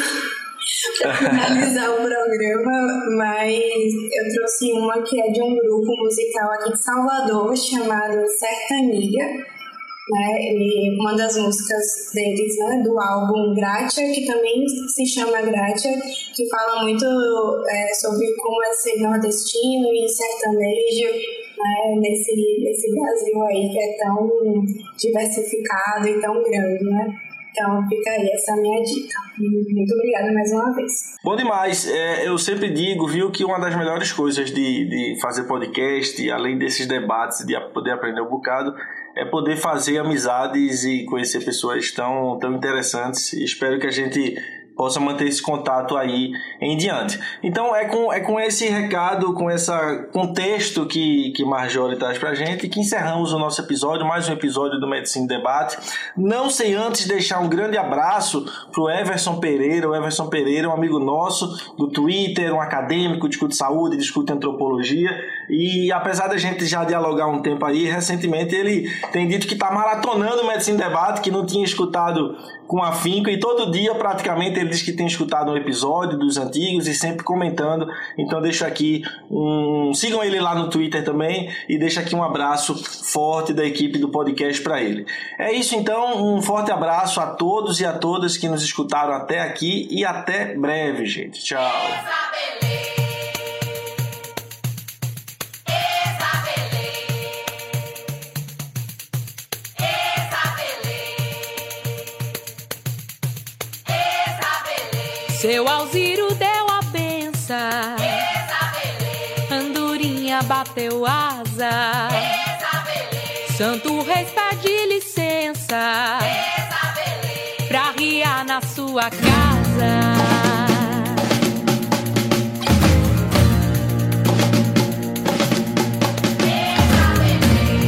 para finalizar o programa, mas eu trouxe uma que é de um grupo musical aqui de Salvador chamado Sertaniga né? E uma das músicas deles, né, do álbum Gratia, que também se chama Gratia, que fala muito é, sobre como é ser nordestino e sertanejo né, nesse, nesse Brasil aí que é tão diversificado e tão grande, né? Então fica aí essa minha dica. Muito obrigada mais uma vez. Bom demais. É, eu sempre digo, viu, que uma das melhores coisas de, de fazer podcast, além desses debates, de poder aprender um bocado, é poder fazer amizades e conhecer pessoas tão, tão interessantes. Espero que a gente possa manter esse contato aí em diante. Então é com, é com esse recado, com esse contexto que, que Marjorie traz pra gente que encerramos o nosso episódio, mais um episódio do Medicina Debate. Não sem antes deixar um grande abraço pro Everson Pereira. O Everson Pereira é um amigo nosso do Twitter, um acadêmico, discute saúde, discute antropologia e apesar da gente já dialogar um tempo aí, recentemente ele tem dito que está maratonando o Medicina Debate, que não tinha escutado com afinco e todo dia praticamente ele diz que tem escutado um episódio dos antigos e sempre comentando. Então deixo aqui um sigam ele lá no Twitter também e deixo aqui um abraço forte da equipe do podcast para ele. É isso então, um forte abraço a todos e a todas que nos escutaram até aqui e até breve, gente. Tchau. Seu Alziro deu a benção. Andorinha bateu asa. Santo Reis pede licença pra riar na sua casa.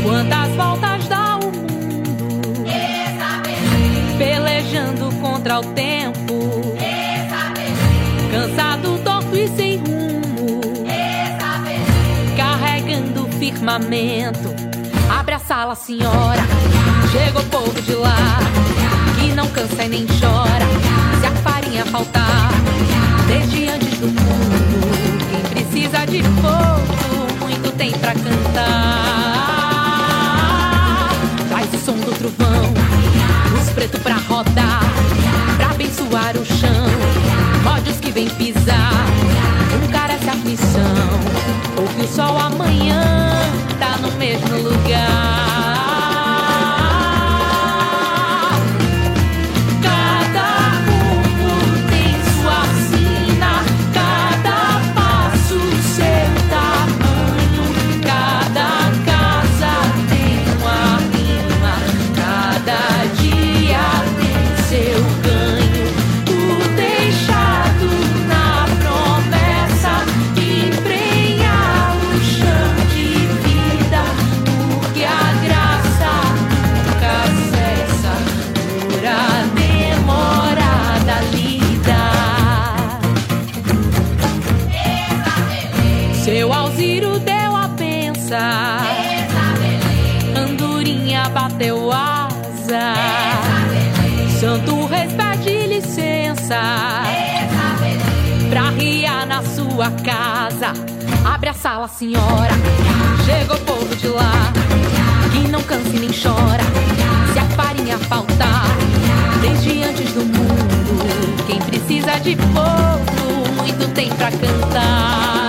Quantas voltas dá o mundo pelejando contra o tempo? Firmamento. Abre a sala, senhora. Chega o povo de lá, que não cansa e nem chora. Se a farinha faltar, desde antes do mundo, quem precisa de fogo, muito tem pra cantar. Faz o som do trovão, os pretos pra rodar, pra abençoar o chão. Ódios que vem pisar, essa aflição. Ouve o sol amanhã, tá no mesmo lugar. casa. Abre a sala, senhora. Chegou o povo de lá. Que não canse nem chora. Se a farinha faltar, desde antes do mundo. Quem precisa de povo, muito tem pra cantar.